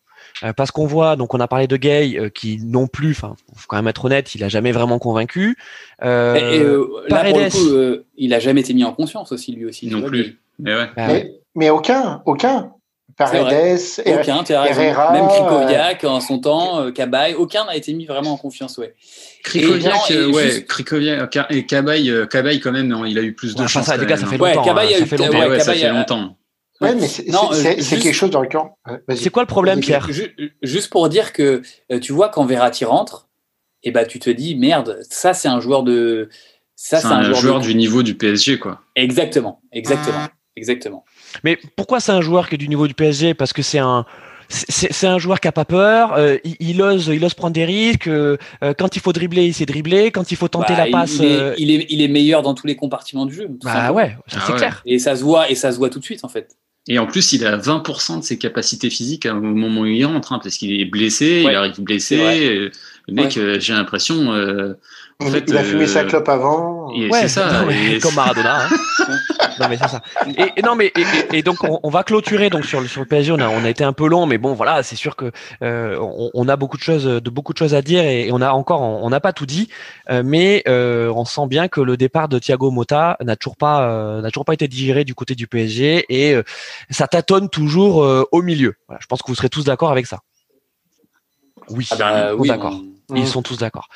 parce qu'on voit, donc on a parlé de Gay, qui non plus, enfin, faut quand même être honnête, il a jamais vraiment convaincu. Euh, et, là, pour le coup, il a jamais été mis en confiance aussi, lui aussi. Non plus. Mais, mais, aucun, aucun. Paredes, aucun, Herrera, même Krikoviak en son temps, euh, Cabaye, aucun n'a été mis vraiment en confiance, ouais. Krikoviak, et, euh, ouais, Krikoviak et Cabaye, euh, Cabaye quand même, non, il a eu plus de chance. Ça, les gars, ça fait longtemps. Ouais, Cabaye hein, ça fait longtemps. Ouais, ça fait longtemps. Ouais, mais c'est quelque chose dans le camp. C'est quoi le problème, Pierre Juste pour dire que tu vois quand Verratti rentre, et eh ben tu te dis merde, ça c'est un joueur de, ça c'est un, un, joueur, du niveau du PSG quoi. Exactement, exactement. Exactement. Mais pourquoi c'est un joueur qui est du niveau du PSG Parce que c'est un c'est un joueur qui a pas peur, euh, il, ose, il ose prendre des risques. Euh, quand il faut dribbler, il sait dribbler. Quand il faut tenter bah, la passe, il est, euh, il est, il, est, meilleur dans tous les compartiments du jeu. Bah ouais, c'est ah clair. Et ça se voit, et ça se voit tout de suite en fait. Et en plus, il a 20% de ses capacités physiques au moment où il rentre, hein, parce qu'il est blessé, il arrive blessé. Le mec, j'ai l'impression, en fait, il a fumé sa clope avant. Ouais, c'est ça. Comme Maradona. Hein. non mais c'est ça. Et, non mais et, donc on, va clôturer donc sur le sur le PSG. On a on a été un peu long, mais bon voilà, c'est sûr que euh, on, a beaucoup de choses de beaucoup de choses à dire et, on a encore on n'a pas tout dit, euh, mais euh, on sent bien que le départ de Thiago Motta n'a toujours pas n'a toujours pas été digéré du côté du PSG et ça tâtonne toujours au milieu. Voilà, je pense que vous serez tous d'accord avec ça. Oui, ah ben, oui d'accord. Ils sont tous d'accord.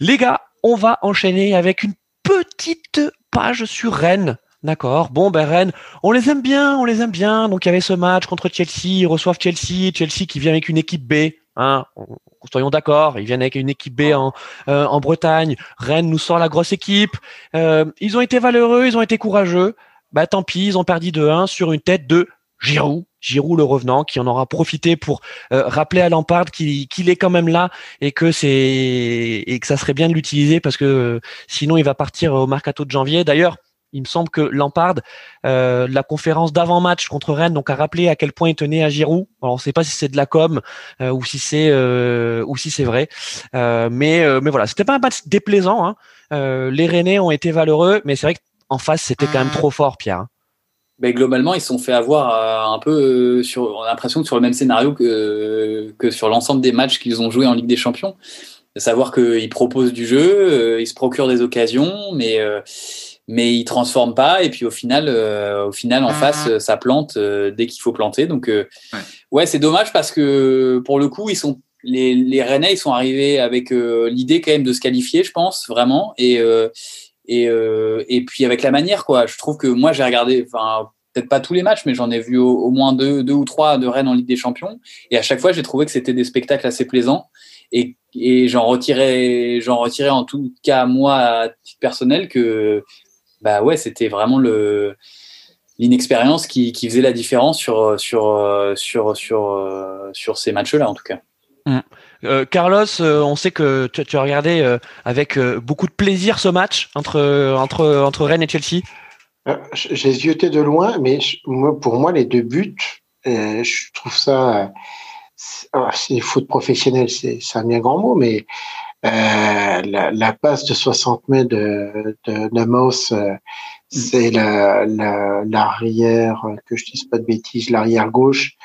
Les gars, on va enchaîner avec une petite page sur Rennes. D'accord. Bon, ben Rennes, on les aime bien, on les aime bien. Donc il y avait ce match contre Chelsea, ils reçoivent Chelsea, Chelsea qui vient avec une équipe B. Hein, soyons d'accord, ils viennent avec une équipe B en, euh, en Bretagne. Rennes nous sort la grosse équipe. Euh, ils ont été valeureux, ils ont été courageux. Bah tant pis, ils ont perdu de 1 sur une tête de Giroud. Giroud le revenant qui en aura profité pour euh, rappeler à Lampard qu'il est quand même là et que c'est et que ça serait bien de l'utiliser parce que sinon il va partir au mercato de janvier. D'ailleurs, il me semble que Lampard, euh, la conférence d'avant-match contre Rennes, donc a rappelé à quel point il tenait à Giroud. Alors on ne sait pas si c'est de la com euh, ou si c'est euh, ou si c'est vrai, mais mais voilà, c'était pas un match déplaisant. Hein. les Rennais ont été valeureux, mais c'est vrai qu'en face c'était quand même trop fort, Pierre. Hein. Mais globalement, ils se sont fait avoir un peu sur. On a l'impression que sur le même scénario que que sur l'ensemble des matchs qu'ils ont joués en Ligue des Champions, de savoir qu'ils proposent du jeu, ils se procurent des occasions, mais mais il transforme pas et puis au final euh, au final en face ah. ça plante euh, dès qu'il faut planter donc euh, ouais, c'est dommage parce que pour le coup ils sont les, les Rennais ils sont arrivés avec l'idée quand même de se qualifier je pense vraiment et et et puis avec la manière quoi je trouve que moi j'ai regardé enfin peut-être pas tous les matchs mais j'en ai vu au, moins deux, ou trois de Rennes en Ligue des Champions et à chaque fois j'ai trouvé que c'était des spectacles assez plaisants et, j'en retirais j'en retirais en tout cas moi à titre personnel que bah ouais, c'était vraiment l'inexpérience qui, faisait la différence sur sur ces matchs-là en tout cas. Mmh. Euh, Carlos, euh, on sait que tu, as regardé euh, avec beaucoup de plaisir ce match entre entre entre Rennes et Chelsea. J'ai zioté de loin, mais pour moi les deux buts, je trouve ça c'est foot professionnel, c'est un bien grand mot, mais la, la, passe de 60 mètres de, de c'est l'arrière, que je dise pas de bêtises, l'arrière gauche.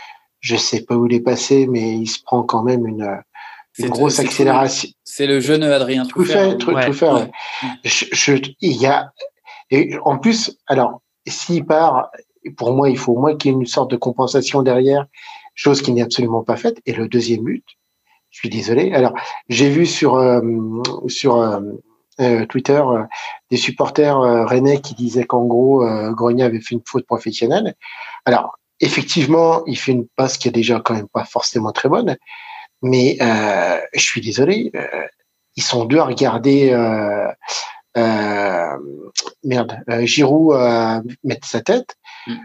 Je sais pas où il est passé, mais il se prend quand même une, une grosse accélération. C'est le jeune Adrien Tout fait, tout, fait. Je, je, il y a, et en plus, alors, s'il part, pour moi, il faut au moins qu'il y ait une sorte de compensation derrière, chose qui n'est absolument pas faite. Et le deuxième but, je suis désolé. Alors, j'ai vu sur euh, sur euh, euh, Twitter des supporters rennais qui disaient qu'en gros, Grenier avait fait une faute professionnelle. Alors, effectivement, il fait une passe qui est déjà quand même pas forcément très bonne, mais je suis désolé. ils sont deux à regarder. merde, Giroud mettre sa tête. Mm.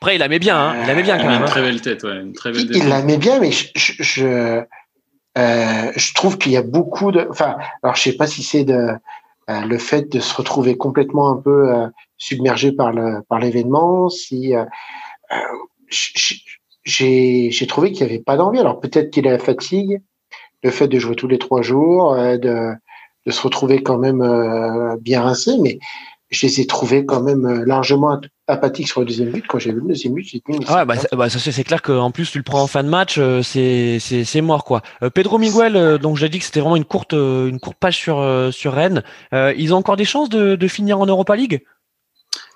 Après, il la met bien, hein. il la met bien quand même. Une hein. très belle tête, ouais. Une très belle il, la met bien, mais je, je, euh, je trouve qu'il y a beaucoup de. Enfin, alors je sais pas si c'est de euh, le fait de se retrouver complètement un peu euh, submergé par le par l'événement, si j'ai trouvé qu'il y avait pas d'envie. Alors peut-être qu'il a la fatigue, le fait de jouer tous les trois jours, de de se retrouver quand même bien rincé, mais je les ai trouvés quand même euh, largement apathiques sur le deuxième but. Quand j'ai vu le deuxième but, j'ai dit. Ah, bah, bah, ça, c'est clair qu'en plus, tu le prends en fin de match, euh, c'est, c'est, mort, quoi. Euh, Pedro Miguel, donc j'ai dit que c'était vraiment une courte, une courte page sur, sur Rennes. ils ont encore des chances de, de finir en Europa League?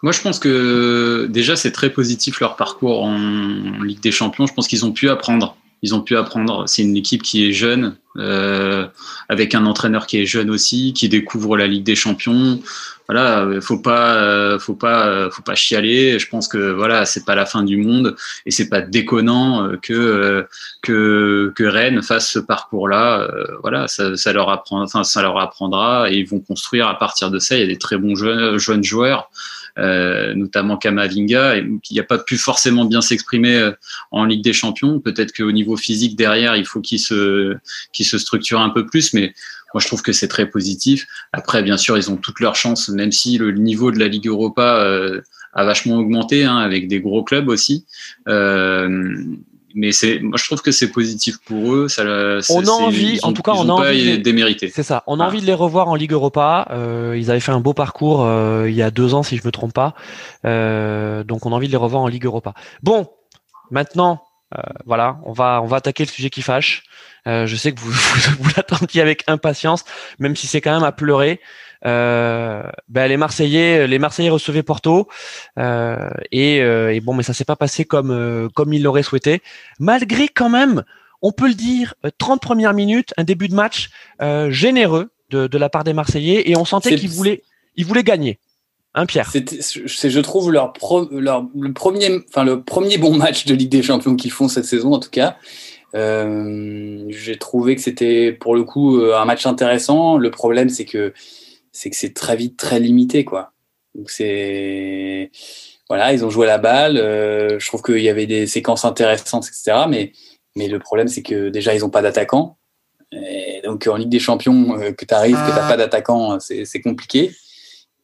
Moi, je pense que déjà, c'est très positif leur parcours en Ligue des Champions. Je pense qu'ils ont pu apprendre ils ont pu apprendre. C'est une équipe qui est jeune, euh, avec un entraîneur qui est jeune aussi, qui découvre la Ligue des Champions. Voilà, faut pas, faut pas, faut pas chialer. Je pense que voilà, c'est pas la fin du monde et c'est pas déconnant que que que Rennes fasse ce parcours-là. Voilà, ça, ça leur apprend, enfin ça leur apprendra et ils vont construire à partir de ça. Il y a des très bons jeunes, jeunes joueurs. Euh, notamment Kamavinga, et qui n'a pas pu forcément bien s'exprimer euh, en Ligue des Champions. Peut-être qu'au niveau physique derrière, il faut qu'il se, qu'il se structure un peu plus, mais moi je trouve que c'est très positif. Après, bien sûr, ils ont toutes leurs chances, même si le niveau de la Ligue Europa euh, a vachement augmenté, hein, avec des gros clubs aussi. Euh, mais c'est, moi je trouve que c'est positif pour eux. Ça, on a envie, en tout cas, on a envie. C'est ça. On a envie de les revoir en Ligue Europa. Euh, ils avaient fait un beau parcours euh, il y a deux ans, si je me trompe pas. Euh, donc on a envie de les revoir en Ligue Europa. Bon, maintenant, voilà, on va on va attaquer le sujet qui fâche. Je sais que vous vous, vous l'attendiez avec impatience, même si c'est quand même à pleurer. Euh, ben les Marseillais, les Marseillais recevaient Porto euh, et, euh, et, bon, mais ça s'est pas passé comme euh, comme ils l'auraient souhaité. Malgré quand même, on peut le dire, 30 premières minutes, un début de match généreux de, de la part des Marseillais et on sentait qu'ils voulaient ils voulaient gagner. Un Pierre? C'est, je trouve, leur, leur le, premier, enfin, le premier bon match de Ligue des Champions qu'ils font cette saison, en tout cas. Euh, j'ai trouvé que c'était pour le coup un match intéressant. Le problème, c'est que c'est que c'est très vite très limité, quoi. Donc c'est voilà, ils ont joué la balle. Euh, je trouve qu'il y avait des séquences intéressantes, etc. Mais mais le problème, c'est que déjà ils n'ont pas d'attaquant. Donc en Ligue des Champions, euh, que tu arrives, que tu n'as pas d'attaquant, c'est compliqué.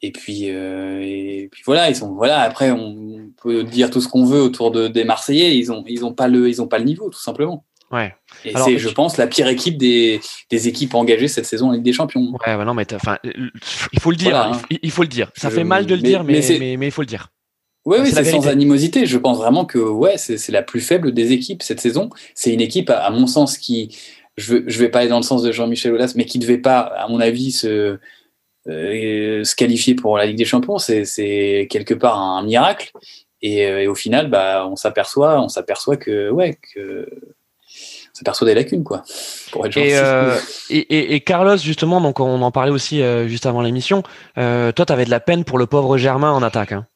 Et puis, euh, et puis voilà, ils sont voilà. Après, on peut dire tout ce qu'on veut autour de, des Marseillais, ils ont ils ont pas le ils ont pas le niveau tout simplement. Ouais. Et c'est, je pense, la pire équipe des, des, équipes engagées cette saison avec des champions. Ouais, non, mais enfin, il faut le dire. Hein. il, faut le dire. Ça fait mal de le dire, mais, mais, mais, il faut le dire. Oui, oui, c'est sans animosité. Je pense vraiment que ouais, c'est, la plus faible des équipes cette saison. C'est une équipe, à, mon sens, qui, je, je vais pas aller dans le sens de Jean-Michel Aulas, mais qui devait pas, à mon avis, se, euh, se qualifier pour la Ligue des Champions. C'est, quelque part un miracle. Et, euh, et, au final, bah, on s'aperçoit, on s'aperçoit que ouais, que ça perçoit des lacunes, quoi. Pour être euh, et, et, et, Carlos, justement, donc on en parlait aussi euh, juste avant l'émission. Euh, toi, tu avais de la peine pour le pauvre Germain en attaque. Hein.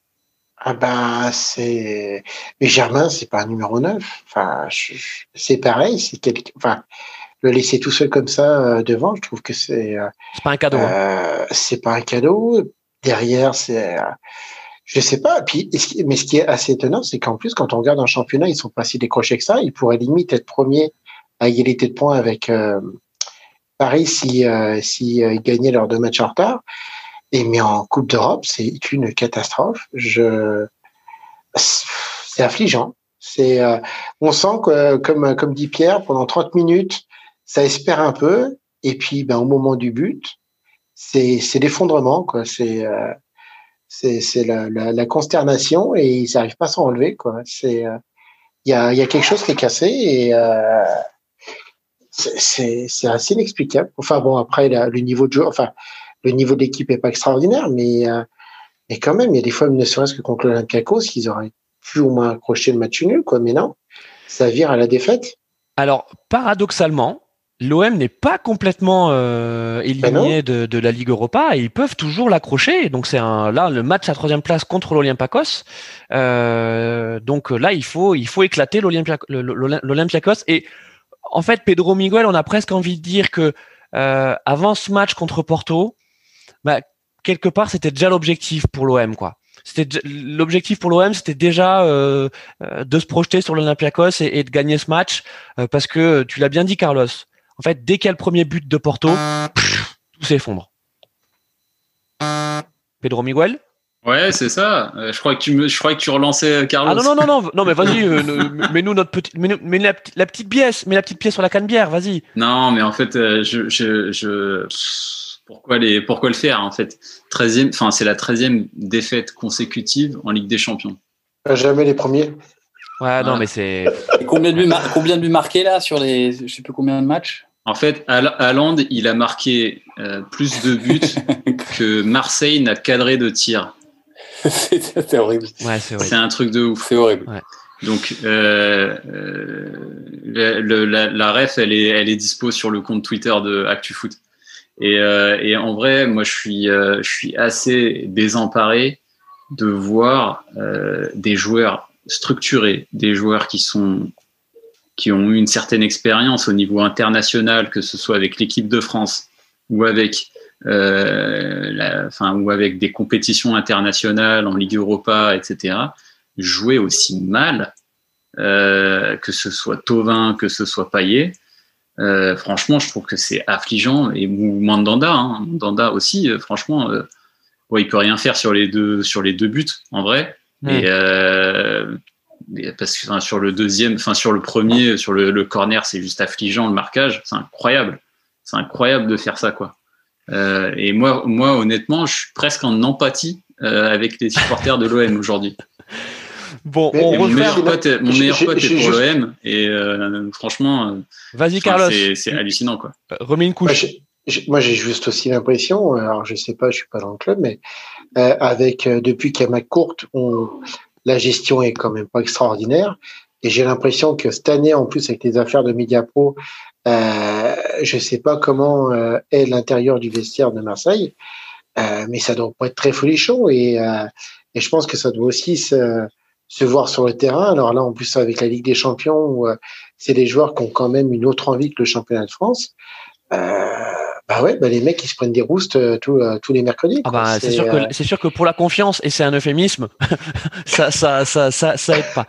Ah ben c'est mais Germain c'est pas un numéro 9 enfin c'est pareil c'est enfin le laisser tout seul comme ça devant je trouve que c'est c'est pas un cadeau hein. c'est pas un cadeau derrière c'est je sais pas. Puis, mais ce qui est assez étonnant, c'est qu'en plus, quand on regarde un championnat, ils sont pas si décrochés que ça. Ils pourraient limite être premiers à égalité de points avec euh, Paris si, euh, si euh, gagnaient leurs deux matchs en retard. Et mais en Coupe d'Europe, c'est une catastrophe. Je, c'est affligeant. C'est, on sent que, comme comme dit Pierre, pendant 30 minutes, ça espère un peu, et puis ben au moment du but, c'est c'est l'effondrement quoi. C'est c'est c'est la, consternation et ils n'arrivent pas à s'en enlever quoi. C'est il y a y a quelque chose qui est cassé c'est assez inexplicable. Enfin bon, après le niveau de jeu, enfin le niveau de l'équipe est pas extraordinaire, mais euh, mais quand même, il y a des fois, ne serait-ce que contre l'Olympiakos, ils auraient plus ou moins accroché le match nul, quoi. Mais non, ça vire à la défaite. Alors paradoxalement, l'OM n'est pas complètement euh, éliminé ben de, la Ligue Europa et ils peuvent toujours l'accrocher. Donc c'est un là le match à troisième place contre l'Olympiakos. Euh, donc là il faut il faut éclater l'Olympiakos et en fait, Pedro Miguel, on a presque envie de dire que euh, avant ce match contre Porto, bah, quelque part, c'était déjà l'objectif pour l'OM, quoi. C'était l'objectif pour l'OM, c'était déjà euh, euh, de se projeter sur l'Olympiakos et, de gagner ce match, parce que tu l'as bien dit, Carlos. En fait, dès qu'il y a le premier but de Porto, tout s'effondre. Pedro Miguel? Ouais, c'est ça. Euh, je crois que tu me, je crois que tu relançais euh, Carlos. Ah non non non non, non mais vas-y, euh, mets-nous notre petite, mets, la, la, petite pièce, mets la petite pièce sur la canne bière, vas-y. Non, mais en fait, je, je, je, pourquoi les, pourquoi le faire en fait? 13 enfin c'est la 13e défaite consécutive en Ligue des Champions. Jamais les premiers. Ouais, non mais c'est. combien de buts, combien de buts marqués là sur les, je sais plus combien de matchs? En fait, Haaland, il a marqué plus de buts que Marseille n'a cadré de tirs. C'est horrible. c'est un truc de ouf. C'est horrible. Donc, euh, euh, le, la, ref, elle est, elle est dispo sur le compte Twitter de ActuFoot. Et, euh, et en vrai, moi, je suis, je suis assez désemparé de voir des joueurs structurés, des joueurs qui sont qui ont eu une certaine expérience au niveau international, que ce soit avec l'équipe de France ou avec euh, la, enfin, ou avec des compétitions internationales en Ligue Europa, etc., jouer aussi mal, euh, que ce soit Tovin, que ce soit Payet, euh, franchement, je trouve que c'est affligeant. Et ou Mandanda, hein, Mandanda aussi, euh, franchement, euh, ouais, il peut rien faire sur les deux sur les deux buts en vrai. Mm. Et, euh, parce que enfin, sur le deuxième, enfin sur le premier, sur le, le corner, c'est juste affligeant le marquage. C'est incroyable. C'est incroyable de faire ça, quoi. Euh, et moi, moi, honnêtement, je suis presque en empathie euh, avec les supporters de l'OM aujourd'hui. Bon, on mon meilleur pote, mon meilleur pote est pour l'OM et euh, franchement, vas-y Carlos, c'est hallucinant quoi. Remets une couche. Moi, j'ai juste aussi l'impression, alors je sais pas, je suis pas dans le club, mais avec depuis qu'il y a ma courte, on, la gestion est quand même pas extraordinaire. Et j'ai l'impression que cette année, en plus, avec les affaires de Mediapro, euh, je sais pas comment euh, est l'intérieur du vestiaire de Marseille. mais ça doit pas être très folichon et, et je pense que ça doit aussi se, se voir sur le terrain. Alors là, en plus avec la Ligue des Champions, c'est des joueurs qui ont quand même une autre envie que le championnat de France. Euh, bah ouais, bah les mecs ils se prennent des roustes euh, euh, tous les mercredis. Ah bah, c'est sûr que c'est sûr que pour la confiance et c'est un euphémisme, ça, ça ça ça ça aide pas.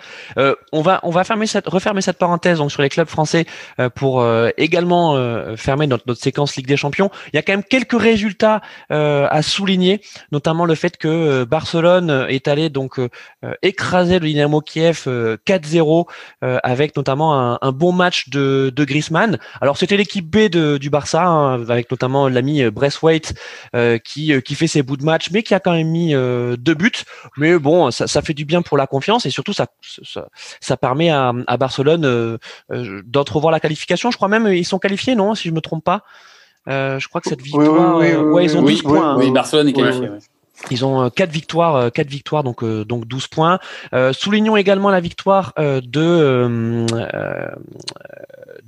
on va on va fermer cette refermer cette parenthèse donc sur les clubs français pour également fermer notre, notre séquence Ligue des Champions. Il y a quand même quelques résultats à souligner, notamment le fait que Barcelone est allé donc écraser le Dynamo Kiev 4-0 avec notamment un, un, bon match de de Griezmann. Alors c'était l'équipe B de, du Barça hein, avec notamment l'ami euh, Braithwaite euh, qui euh, qui fait ses bouts de match, mais qui a quand même mis deux buts. Mais bon, ça, ça, fait du bien pour la confiance et surtout ça ça, ça permet à, à Barcelone d'entrevoir la qualification. Je crois même ils sont qualifiés, non Si je me trompe pas? je crois que cette victoire, ouais, ils ont 12 points. Oui, Barcelone est qualifié. Ils ont quatre victoires, quatre victoires, donc donc 12 points. soulignons également la victoire de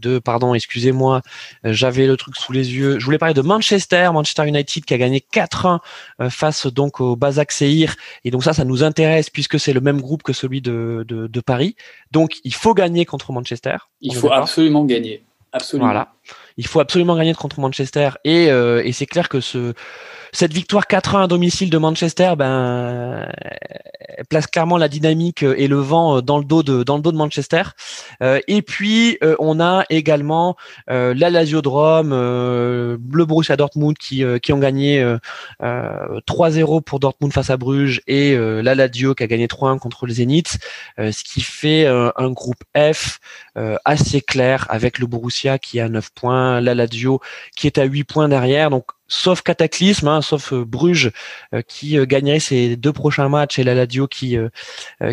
de, pardon, excusez-moi, euh, j'avais le truc sous les yeux. Je voulais parler de Manchester, Manchester United qui a gagné 4-1 euh, face donc au Basak Seir. Et donc ça, ça nous intéresse puisque c'est le même groupe que celui de, de, Paris. Donc il faut gagner contre Manchester. Il faut absolument gagner. Absolument. Voilà. Il faut absolument gagner contre Manchester. Et, euh, et c'est clair que ce cette victoire 4-1 à domicile de Manchester, ben, place clairement la dynamique et le vent dans le dos de, dans le dos de Manchester. Euh, et puis, euh, on a également euh, la Lazio Drome, le Borussia Dortmund qui, qui ont gagné 3-0 pour Dortmund face à Bruges et la Lazio qui a gagné 3-1 contre le Zénith, ce qui fait un groupe F assez clair avec le Borussia qui a 9 points, la Lazio qui est à 8 points derrière. Donc, sauf Cataclysme, hein, sauf euh, Bruges euh, qui euh, gagnerait ses deux prochains matchs et la Ladio qui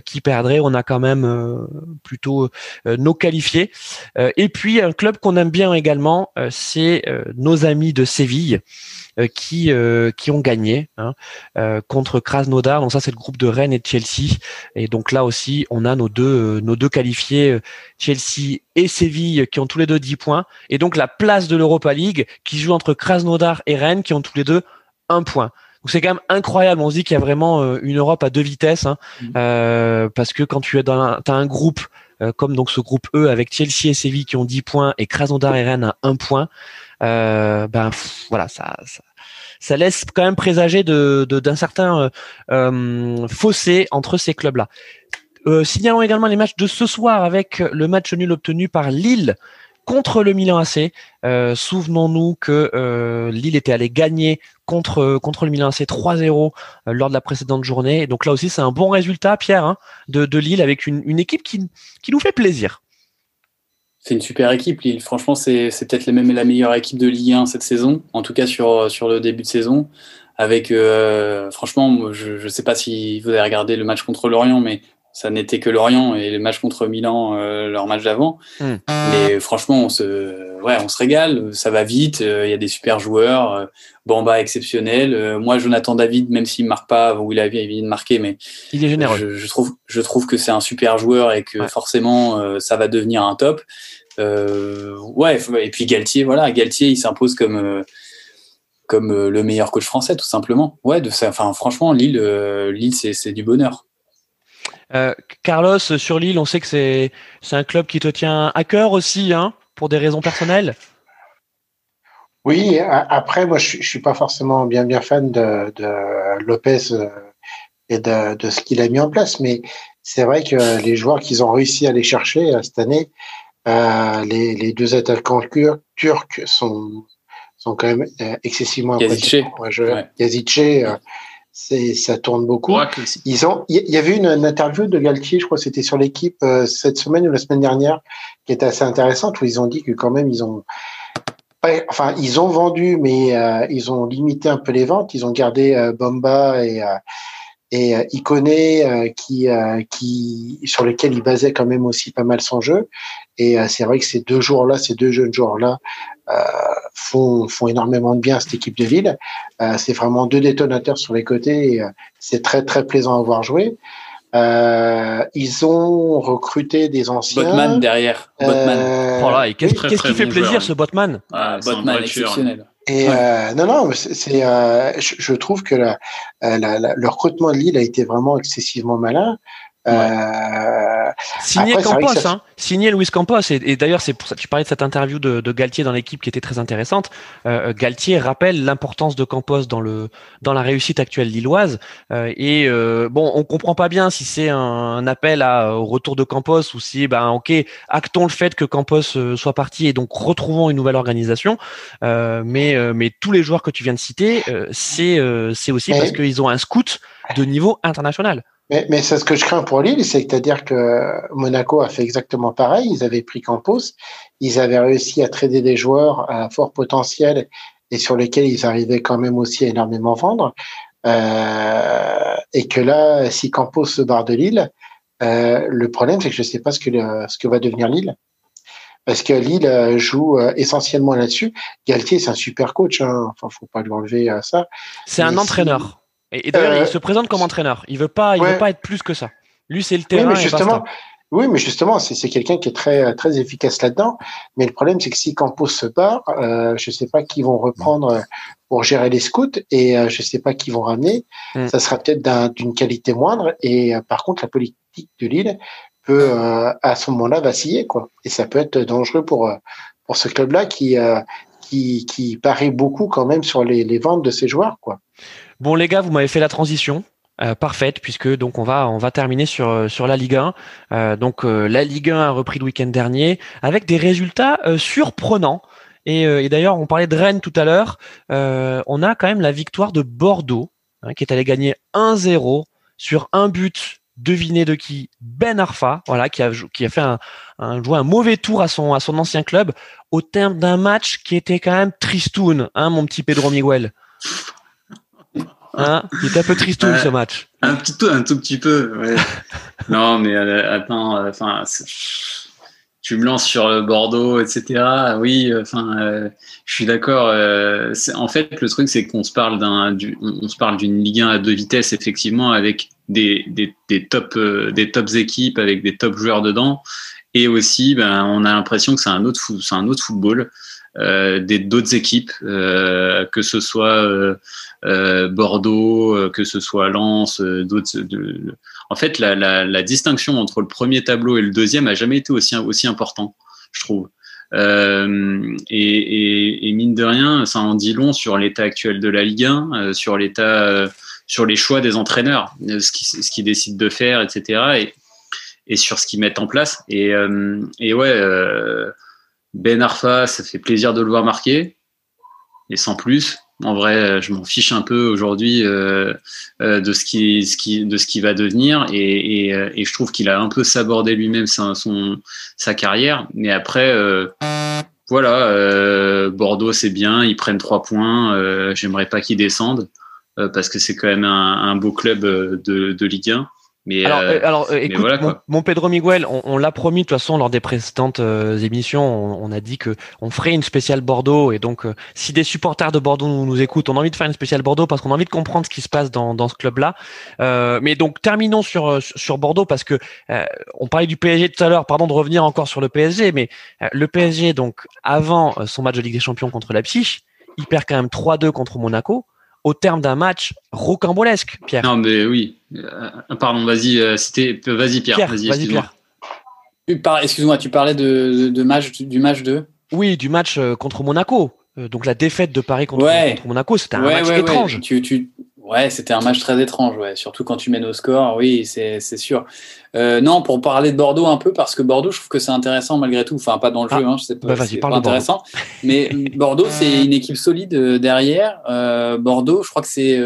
qui perdrait, on a quand même plutôt nos qualifiés. et puis un club qu'on aime bien également, c'est nos amis de Séville. Qui qui ont gagné hein, contre Krasnodar. Donc ça c'est le groupe de Rennes et de Chelsea. Et donc là aussi on a nos deux nos deux qualifiés Chelsea et Séville qui ont tous les deux 10 points. Et donc la place de l'Europa League qui joue entre Krasnodar et Rennes qui ont tous les deux un point. Donc c'est quand même incroyable. On se dit qu'il y a vraiment une Europe à deux vitesses, hein, mmh. parce que quand tu es dans un, as un groupe comme donc ce groupe E avec Chelsea et Séville qui ont 10 points et Krasnodar et Rennes à 1 point, euh, ben voilà, ça, ça, laisse quand même présager de, d'un certain euh, euh, fossé entre ces clubs-là. Euh, signalons également les matchs de ce soir avec le match nul obtenu par Lille contre le Milan AC. Euh, Souvenons-nous que euh, Lille était allé gagner contre contre le Milan AC 3-0 lors de la précédente journée. donc là aussi, c'est un bon résultat, Pierre, hein, de, Lille avec une, équipe qui, nous fait plaisir. C'est une super équipe, Lille. Franchement, c'est peut-être même la meilleure équipe de Ligue 1 cette saison, en tout cas sur, le début de saison. Avec, euh, franchement, je ne sais pas si vous avez regardé le match contre Lorient, mais ça n'était que Lorient et le match contre Milan, euh, leur match d'avant. Hmm. Mais franchement, on se, ouais, on se régale, ça va vite, euh, il y a des super joueurs, Bamba exceptionnel. moi, Jonathan David, même s'il ne marque pas, ou il a envie de marquer, mais il est généreux. Je, trouve, je trouve que c'est un super joueur et que forcément, ça va devenir un top. Euh, ouais, et puis Galtier, voilà, Galtier, il s'impose comme euh, comme euh, le meilleur coach français, tout simplement. Ouais, de ça. Enfin, franchement, Lille, Lille, c'est du bonheur. Carlos, sur Lille, on sait que c'est c'est un club qui te tient à cœur aussi, hein, pour des raisons personnelles? Oui, après, moi, je, je suis pas forcément bien bien fan de, de Lopez et de, de ce qu'il a mis en place, mais c'est vrai que les joueurs qu'ils ont réussi à aller chercher cette année, euh, les, les, deux attaquants turcs sont, sont quand même euh, excessivement impressionnants. Yazice, euh, c'est ça tourne beaucoup. Ils ont, il y avait une, interview de Galtier, je crois, c'était sur l'équipe cette semaine ou la semaine dernière, qui était assez intéressante où ils ont dit que quand même ils ont, enfin ils ont vendu, mais ils ont limité un peu les ventes. Ils ont gardé Bomba et et euh, euh, qui euh, qui sur lequel il basait quand même aussi pas mal son jeu et euh, c'est vrai que ces deux joueurs là ces deux jeunes joueurs là font font énormément de bien à cette équipe de ville c'est vraiment deux détonateurs sur les côtés et c'est très très plaisant à voir jouer ils ont recruté des anciens. Botman derrière. Botman. Euh, oh qu'est-ce qui fait plaisir ce Botman ah, Botman exceptionnel. Et non, non, c'est, je, trouve que la, le recrutement de Lille a été vraiment excessivement malin. Euh, signé Campos, hein, signé Luis Campos. Et, d'ailleurs, c'est pour ça que tu parlais de cette interview de, de Galtier dans l'équipe qui était très intéressante. Euh, euh, Galtier rappelle l'importance de Campos dans le dans la réussite actuelle lilloise. Euh, et euh, bon, on comprend pas bien si c'est un, appel à, au retour de Campos ou si, ben, ok, actons le fait que Campos soit parti et donc retrouvons une nouvelle organisation. mais mais tous les joueurs que tu viens de citer, c'est c'est aussi parce qu'ils ont un scout de niveau international. Mais, mais c'est ce que je crains pour Lille, c'est-à-dire que Monaco a fait exactement pareil. Ils avaient pris Campos, ils avaient réussi à trader des joueurs à fort potentiel et sur lesquels ils arrivaient quand même aussi à énormément vendre. Euh, et que là, si Campos se barre de Lille, euh, le problème c'est que je ne sais pas ce que ce que va devenir Lille. Parce que Lille euh, joue euh, essentiellement là-dessus. Galtier, c'est un super coach. Hein. Enfin, faut pas lui enlever à ça. C'est un entraîneur. Et, d'ailleurs, il euh, se présente comme entraîneur. Il veut pas, il veut pas être plus que ça. Lui, c'est le terrain. Oui, mais justement, oui, mais justement, c'est quelqu'un qui est très très efficace là-dedans. Mais le problème, c'est que si Campos se part, euh, je sais pas qui vont reprendre pour gérer les scouts et euh, je sais pas qui vont ramener. Hmm. Ça sera peut-être d'une qualité moindre. Et euh, par contre, la politique de Lille peut à ce moment-là vaciller, quoi. Et ça peut être dangereux pour pour ce club-là qui qui qui parie beaucoup quand même sur les, ventes de ses joueurs, quoi. Bon les gars, vous m'avez fait la transition. Euh, parfaite puisque donc on va on va terminer sur euh, sur la Ligue 1. Euh, donc la Ligue 1 a repris le week-end dernier avec des résultats surprenants. Et, d'ailleurs on parlait de Rennes tout à l'heure. on a quand même la victoire de Bordeaux hein, qui est allé gagner 1-0 sur un but deviné de qui? Ben Arfa, voilà, qui a qui a fait un, un joué un mauvais tour à son à son ancien club au terme d'un match qui était quand même tristoun, hein, mon petit Pedro Miguel. Hein? Il était un peu triste ce match. Un petit peu, un tout petit peu. Ouais. non, mais euh, attends, euh, enfin, tu me lances sur le Bordeaux, etc. Oui, enfin, euh, je suis d'accord. en fait, le truc, c'est qu'on se parle d'un, on se parle d'une Ligue 1 à deux vitesses, effectivement, avec des, des, des top, des tops équipes, avec des top joueurs dedans, et aussi, ben, on a l'impression que c'est un autre, c'est un autre football. Euh, des d'autres équipes, euh, que ce soit euh, Bordeaux, que ce soit Lens, d'autres. En fait, la, distinction entre le premier tableau et le deuxième a jamais été aussi aussi important, je trouve. Et, mine de rien, ça en dit long sur l'état actuel de la Ligue 1, euh, sur l'état, sur les choix des entraîneurs, ce qu'ils décident de faire, etc. Et, et sur ce qu'ils mettent en place. Et ouais, ben Arfa, ça fait plaisir de le voir marquer, et sans plus. En vrai, je m'en fiche un peu aujourd'hui euh, euh, de ce qui, de ce qui va devenir, euh, et je trouve qu'il a un peu sabordé lui-même sa, son, sa carrière. Mais après, voilà, Bordeaux c'est bien, ils prennent trois points. J'aimerais pas qu'ils descendent parce que c'est quand même un, un beau club de, de Ligue 1 alors, euh, alors euh, écoute, mon, Pedro Miguel, on, l'a promis de toute façon lors des précédentes euh, émissions, on, a dit que on ferait une spéciale Bordeaux et donc si des supporters de Bordeaux nous, nous, écoutent, on a envie de faire une spéciale Bordeaux parce qu'on a envie de comprendre ce qui se passe dans, dans ce club-là. mais donc terminons sur sur Bordeaux parce que on parlait du PSG tout à l'heure. Pardon de revenir encore sur le PSG, mais le PSG donc avant son match de Ligue des Champions contre la Psyche, il perd quand même 3-2 contre Monaco au terme d'un match rocambolesque, Pierre. Non, mais oui. Euh, pardon, vas-y, euh, c'était, vas-y, Pierre. vas-y, excuse-moi. Excuse-moi, tu parlais de, match, du match 2 Oui, du match euh, contre Monaco. donc la défaite de Paris contre, Monaco, c'était un match étrange. Tu, tu, Ouais, c'était un match très étrange, ouais. surtout quand tu mènes au score, oui, c'est sûr. Euh, non, pour parler de Bordeaux un peu, parce que Bordeaux, je trouve que c'est intéressant malgré tout. Enfin, pas dans le jeu, ah, hein, je pas, bah pas intéressant. Mais Bordeaux, c'est une équipe solide euh, derrière. Euh, Bordeaux, je crois que c'est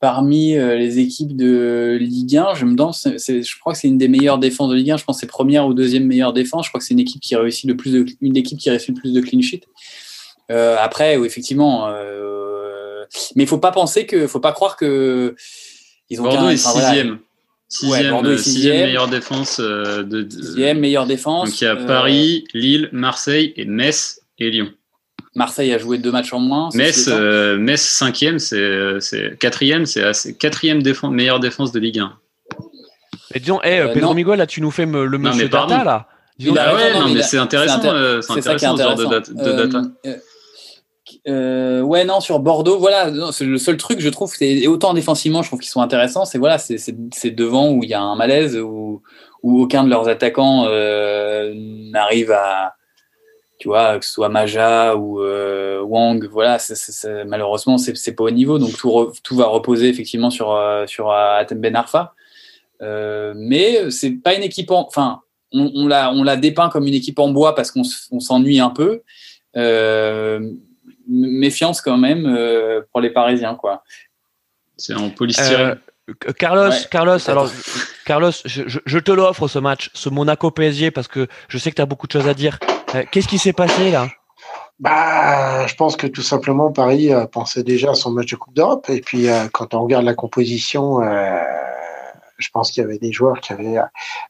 parmi les équipes de Ligue 1, je me danse, je crois que c'est une des meilleures défenses de Ligue 1. Je pense que c'est première ou deuxième meilleure défense. Je crois que c'est une équipe qui réussit le plus de, une équipe qui réussit le plus de clean sheet. après, effectivement mais il faut pas penser que, faut pas croire que ils ont Bordeaux est sixième. Sixième, ouais, sixième, meilleure défense euh, de, sixième meilleure défense. Donc il y a Paris, Lille, Marseille et Metz et Lyon. Marseille a joué deux matchs en moins. Metz, euh, Metz cinquième, c'est quatrième, c'est quatrième défense, meilleure défense de Ligue 1. Et disons, hey, euh, Pedro Miguel, là, tu nous fais le monsieur data là. Disons, ah ouais, non, mais, c'est intéressant, c'est intéressant, ce genre de, data. Ouais, non, sur Bordeaux, voilà, c'est le seul truc, je trouve, c'est autant défensivement, je trouve qu'ils sont intéressants. C'est voilà, c'est devant où il y a un malaise, où, où aucun de leurs attaquants n'arrive à, tu vois, que ce soit Maja ou euh, Wang, voilà, malheureusement, c'est pas au niveau. Donc tout, tout va reposer effectivement sur, euh, sur Atem Ben Arfa. Euh, mais c'est pas une équipe en. Enfin, on, on l'a dépeint comme une équipe en bois parce qu'on s'ennuie un peu. Méfiance quand même pour les Parisiens, quoi. C'est en polystyrène. Carlos, Carlos, alors Carlos, je, je te l'offre ce match, ce Monaco PSG, parce que je sais que tu as beaucoup de choses à dire. Euh, qu'est-ce qui s'est passé là? Bah, je pense que tout simplement Paris euh, pensait déjà à son match de Coupe d'Europe. Et puis, euh, quand on regarde la composition, je pense qu'il y avait des joueurs qui avaient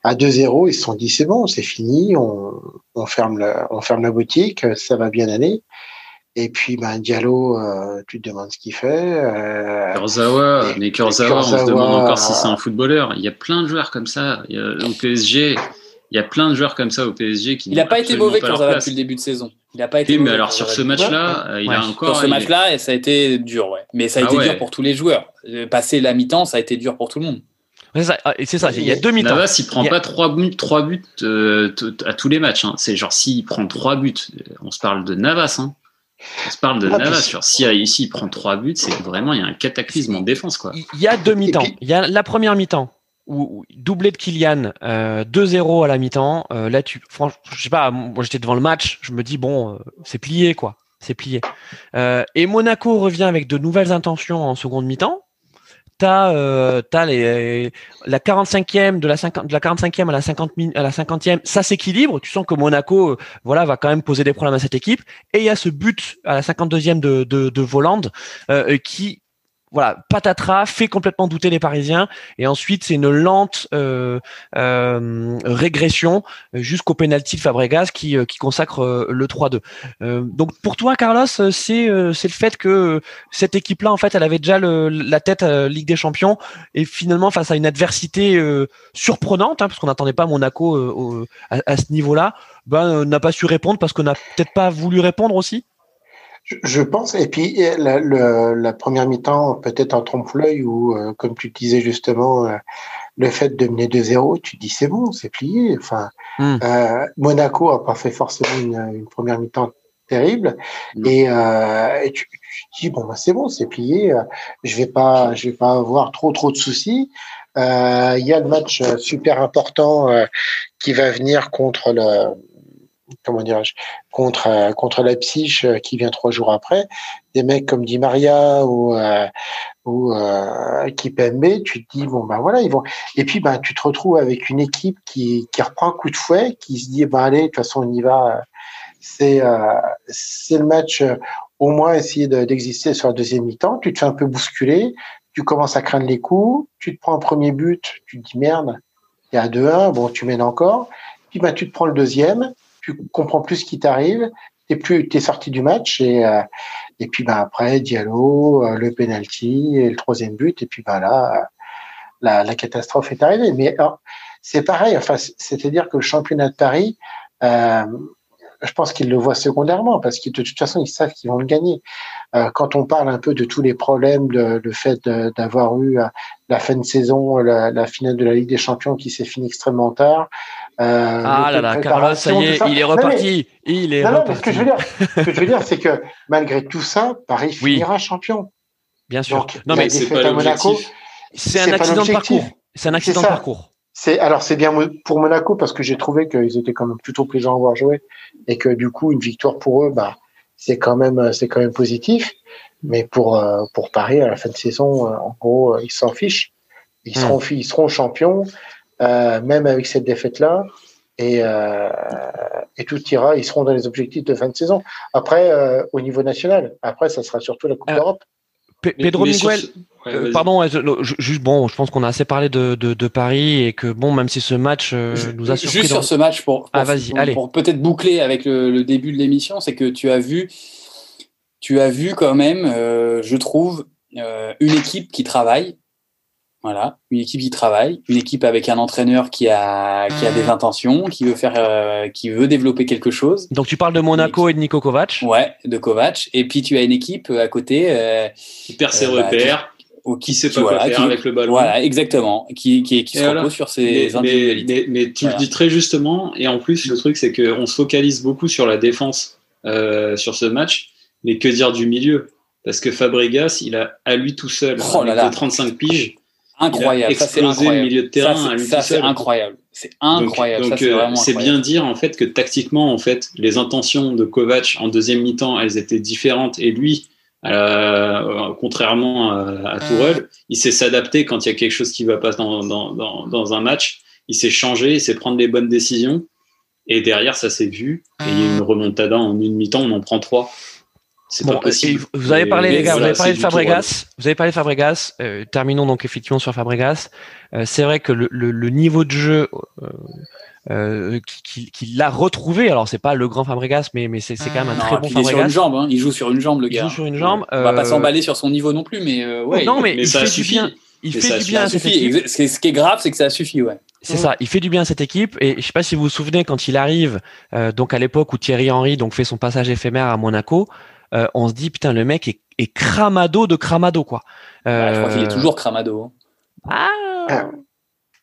à 2-0, ils se sont dit c'est bon, c'est fini, on, ferme on ferme la boutique, ça va bien aller. Et puis, ben, Diallo, tu te demandes ce qu'il fait. Kurzawa, mais Kurzawa, on se demande encore si c'est un footballeur. Il y a plein de joueurs comme ça. au PSG, il y a plein de joueurs comme ça au PSG qui. Il n'a pas été mauvais quand ça va depuis le début de saison. Il n'a pas été. Oui, mais alors sur ce match-là, euh, il a encore. Sur ce match-là, ça a été dur, ouais. Mais ça a ah été dur pour tous les joueurs. Euh, passer la mi-temps, ça a été dur pour tout le monde. C'est ça, ah, c'est ça, il y a deux mi-temps. Navas, il prend pas trois buts, trois buts euh, à tous les matchs. Hein. C'est genre s'il prend trois buts, on se parle de Navas. Hein. On se parle de ah, Navas. Sur, si ici il prend trois buts, c'est vraiment il y a un cataclysme en défense quoi. Il y a deux mi-temps. Il y a la première mi-temps ou doublé de Kylian, 2-0 euh, à la mi-temps. Euh, là, tu, franchement, je sais pas, moi j'étais devant le match, je me dis bon, euh, c'est plié quoi, c'est plié. et Monaco revient avec de nouvelles intentions en seconde mi-temps. T'as as les, la 45e de la 50 de la 45e à la 50 à la 50e, ça s'équilibre. Tu sens que Monaco, voilà, va quand même poser des problèmes à cette équipe. Et il y a ce but à la 52e de de, de Voland qui voilà, patatras fait complètement douter les Parisiens. Et ensuite, c'est une lente euh, euh, régression jusqu'au penalty de Fabregas qui, euh, qui consacre le 3-2. donc pour toi, Carlos, c'est c'est le fait que cette équipe-là, en fait, elle avait déjà la tête à Ligue des Champions et finalement face à une adversité surprenante, hein, parce qu'on n'attendait pas Monaco à, à, ce niveau-là, ben n'a pas su répondre parce qu'on n'a peut-être pas voulu répondre aussi. Je pense, et puis la, la première mi-temps, peut-être en trompe-l'œil, ou euh, comme tu disais justement, euh, le fait de mener 2-0, tu dis c'est bon, c'est plié. Enfin, hmm. euh, Monaco a pas fait forcément une, une première mi-temps terrible, hmm. et, et tu, dis bon, bah, c'est bon, c'est plié. je vais pas, je vais pas avoir trop trop de soucis. Il y a le match super important qui va venir contre le comment dirais-je, contre euh, contre Leipzig euh, qui vient trois jours après, des mecs comme Di Maria ou euh, ou euh, Kipembe, tu te dis bon ben voilà ils vont et puis ben tu te retrouves avec une équipe qui qui reprend un coup de fouet, qui se dit ben allez de toute façon on y va, c'est c'est le match au moins essayer d'exister sur la deuxième mi-temps, tu te fais un peu bousculer, tu commences à craindre les coups, tu te prends un premier but, tu te dis merde, il y a 2-1, bon tu mènes encore, puis ben tu te prends le deuxième tu comprends plus ce qui t'arrive, t'es plus, t'es sorti du match et euh, et puis bah après Diallo, euh, le penalty et le troisième but et puis bah là la, la catastrophe est arrivée. Mais c'est pareil, enfin c'est-à-dire que le championnat de Paris, euh, je pense qu'ils le voient secondairement parce que de toute façon ils savent qu'ils vont le gagner. Euh, quand on parle un peu de tous les problèmes, de, le fait d'avoir eu la fin de saison, la, la, finale de la Ligue des Champions qui s'est finie extrêmement tard, euh, ah là là, Carlos, ça y est, il est reparti. il est non, ce que je veux dire, ce que je veux dire, c'est que malgré tout ça, Paris finira champion. Bien sûr. non, mais c'est pas Monaco. C'est un, accident de parcours. C'est un accident de parcours. C'est alors c'est bien pour Monaco parce que j'ai trouvé qu'ils étaient quand même plutôt plaisants à voir jouer et que du coup une victoire pour eux, bah c'est quand même c'est quand même positif. Mais pour euh, pour Paris à la fin de saison, euh, en gros, ils s'en fichent. Ils hmm. seront ils seront champions. Euh, même avec cette défaite-là. Et, euh, et, tout ira, ils seront dans les objectifs de fin de saison. Après, euh, au niveau national, après, ça sera surtout la Coupe d'Europe. Pedro Miguel, pardon, juste bon, je pense qu'on a assez parlé de, de, de, Paris et que bon, même si ce match nous a surpris. Juste sur ce match pour, ah, pour, pour peut-être boucler avec le, le début de l'émission, c'est que tu as vu, tu as vu quand même, je trouve, une équipe qui travaille, Voilà, une équipe qui travaille, une équipe avec un entraîneur qui a, qui a des intentions, qui veut faire, euh, qui veut développer quelque chose. Donc tu parles de Monaco et de Nico Kovac? Ouais, de Kovac. Et puis tu as une équipe à côté euh, qui perd ses repères, ou qui, sait pas quoi faire avec le ballon. Voilà, exactement, qui, qui, qui se repose sur ses individualités. Mais, tu le dis très justement, et en plus le truc c'est qu'on se focalise beaucoup sur la défense euh, sur ce match, mais que dire du milieu? Parce que Fabregas, il a à lui tout seul, oh avec 35 piges incroyable. ça, c'est incroyable. le milieu de terrain. Ça, c'est incroyable. C'est incroyable. Donc, c'est euh, bien dire en fait que tactiquement, en fait, les intentions de Kovac en deuxième mi-temps, elles étaient différentes. Et lui, euh, contrairement à, à Tourelle, il sait s'adapter quand il y a quelque chose qui va pas dans, dans, dans, dans un match. Il sait changer, il sait prendre les bonnes décisions. Et derrière, ça s'est vu. Et il y a une remontada en une mi-temps, on en prend trois. Bon, vous avez parlé, les gars, vous avez parlé de Fabregas. Vous avez parlé de Fabregas. Euh, terminons donc effectivement sur Fabregas. Euh, c'est vrai que le, le, le, niveau de jeu euh, euh qu'il qui, l'a retrouvé, alors c'est pas le grand Fabregas, mais, mais c'est quand même un très bon Fabregas. Il est sur une jambe, hein. il joue sur une jambe, le gars. Il joue sur une jambe. On va pas s'emballer sur son niveau non plus, mais ouais. Non, mais, il fait du bien. Il fait du bien à cette équipe. Ce qui est grave, c'est que ça suffit, ouais. C'est ça, il fait du bien à cette équipe et je sais pas si vous vous souvenez quand il arrive, euh, donc à l'époque où Thierry Henry donc fait son passage éphémère à Monaco, euh, on se dit putain le mec est, est cramado de cramado quoi. je crois qu'il est euh, toujours cramado. Hein. Ah.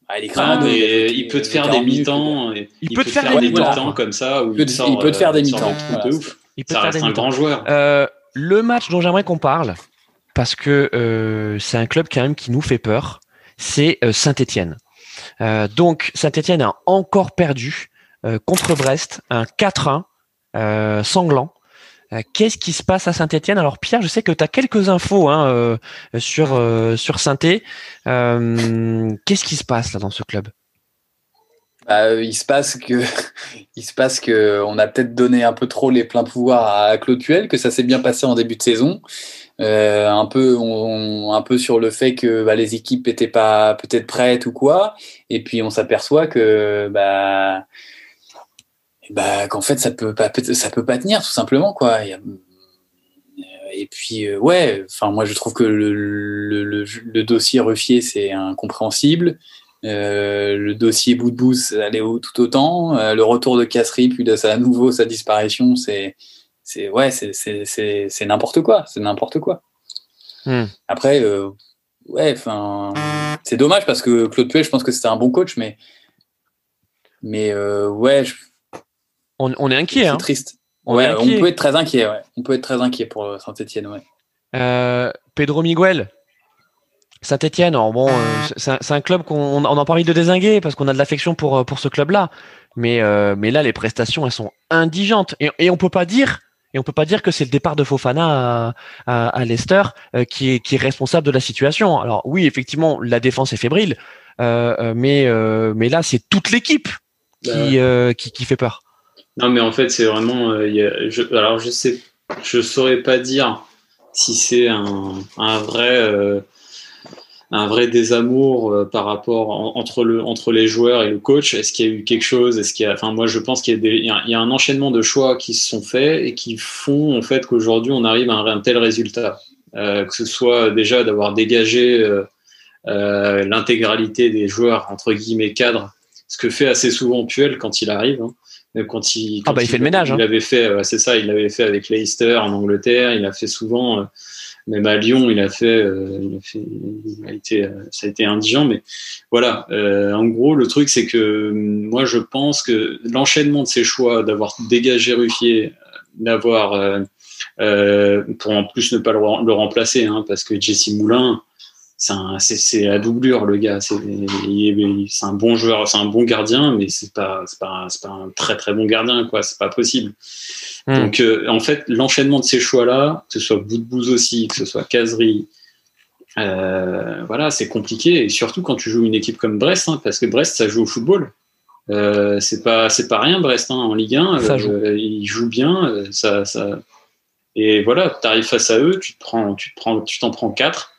Ah. il peut te faire des mi-temps. Il, peut te faire des mi-temps comme ça. il, peut, te faire des mi-temps. Il peut ça reste un grand joueur. Euh, le match dont j'aimerais qu'on parle, parce que c'est un club quand même qui nous fait peur, c'est Saint-Étienne. donc Saint-Étienne a encore perdu contre Brest, un 4-1 sanglant. Euh, qu'est-ce qui se passe à Saint-Etienne Alors Pierre, je sais que tu as quelques infos hein, euh, sur, euh, sur saint Qu'est-ce qui se passe là dans ce club? Bah, il se passe que il se passe que on a peut-être donné un peu trop les pleins pouvoirs à Claude Puel, que ça s'est bien passé en début de saison, un peu un peu sur le fait que bah, les équipes n'étaient pas peut-être prêtes ou quoi, et puis on s'aperçoit que bah bah, qu'en fait ça peut pas ça peut pas tenir tout simplement quoi. Et puis euh, ouais, enfin moi je trouve que le, le, le, dossier Ruffier c'est incompréhensible. Euh, le dossier bout de bout ça allait tout autant. Euh, le retour de Casserie puis de sa à nouveau sa disparition c'est c'est ouais c'est c'est n'importe quoi c'est n'importe quoi. Hmm. Après ouais enfin c'est dommage parce que Claude Puel je pense que c'était un bon coach mais mais ouais je, on, est inquiet. C'est hein. triste. On, peut être très inquiet. On peut être très inquiet pour euh, Saint-Etienne. Euh, Pedro Miguel. Saint-Etienne, bon, euh, c'est un, club qu'on on a pas envie de désinguer parce qu'on a de l'affection pour, pour ce club-là. Mais, mais là, les prestations, elles sont indigentes. Et, et on peut pas dire, et on peut pas dire que c'est le départ de Fofana à, Leicester qui, est, qui est responsable de la situation. Alors oui, effectivement, la défense est fébrile, mais, mais là, c'est toute l'équipe qui, bah qui, qui fait peur. Non, mais en fait, c'est vraiment. Euh, je, alors, je sais, je saurais pas dire si c'est un, vrai. Euh, un vrai désamour euh, par rapport entre le entre les joueurs et le coach Est-ce qu'il y a eu quelque chose? Est-ce qu'il enfin moi je pense qu'il y a un enchaînement de choix qui se sont faits et qui font en fait qu'aujourd'hui on arrive à un, tel résultat que ce soit déjà d'avoir dégagé l'intégralité des joueurs entre guillemets cadres ce que fait assez souvent Puel quand il arrive hein quand il, ah bah il, fait le ménage. Il hein. avait fait, c'est ça, il l'avait fait avec Leicester en Angleterre. Il a fait souvent, euh, même à Lyon, il a fait, euh, il a fait, il a été, euh, ça a été indigent. Mais voilà, en gros, le truc c'est que moi je pense que l'enchaînement de ses choix, d'avoir dégagé Ruffier, d'avoir pour en plus ne pas le, remplacer, hein, parce que Jesse Moulin, c'est la doublure le gars. C'est un bon joueur c'est un bon gardien mais c'est pas pas, pas un très très bon gardien quoi. C'est pas possible. Hmm. donc euh, en fait l'enchaînement de ces choix là que ce soit Boudbouz aussi que ce soit Casery euh, voilà c'est compliqué. Et surtout quand tu joues une équipe comme Brest hein, parce que Brest ça joue au football. Euh, c'est pas c'est pas rien Brest hein, en Ligue 1 ça joue. ils jouent bien ça, ça. Et voilà tu arrives face à eux tu te prends tu te prends tu t'en prends quatre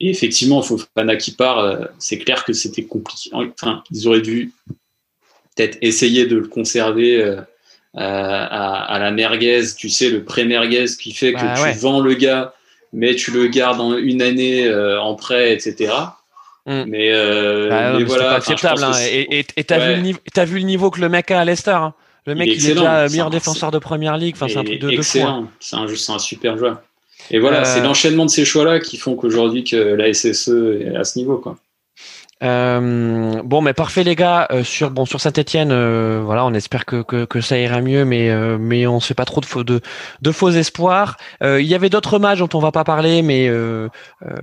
et effectivement, Fofana qui part, euh, c'est clair que c'était compliqué. Enfin, ils auraient dû peut-être essayer de le conserver euh, à, la merguez, tu sais, le pré-merguez qui fait que bah tu vends le gars, mais tu le gardes en une année euh, en prêt, etc. Mm. Mais, euh, bah, voilà, pas acceptable. Hein. Et t'as vu, le vu le niveau que le mec a à Leicester. Hein. Le mec, il est, déjà meilleur défenseur de première ligue. Enfin, c'est un truc de excellent. C'est un, un, super joueur. Et voilà, c'est euh. l'enchaînement de ces choix-là qui font qu'aujourd'hui que la SSE est à ce niveau, quoi. Euh, bon, mais parfait les gars. Euh, sur bon sur Saint-Étienne, euh, voilà, on espère que, que, que, ça ira mieux, mais euh, mais on se fait pas trop de faux de, de faux espoirs. il y avait d'autres matchs dont on va pas parler, mais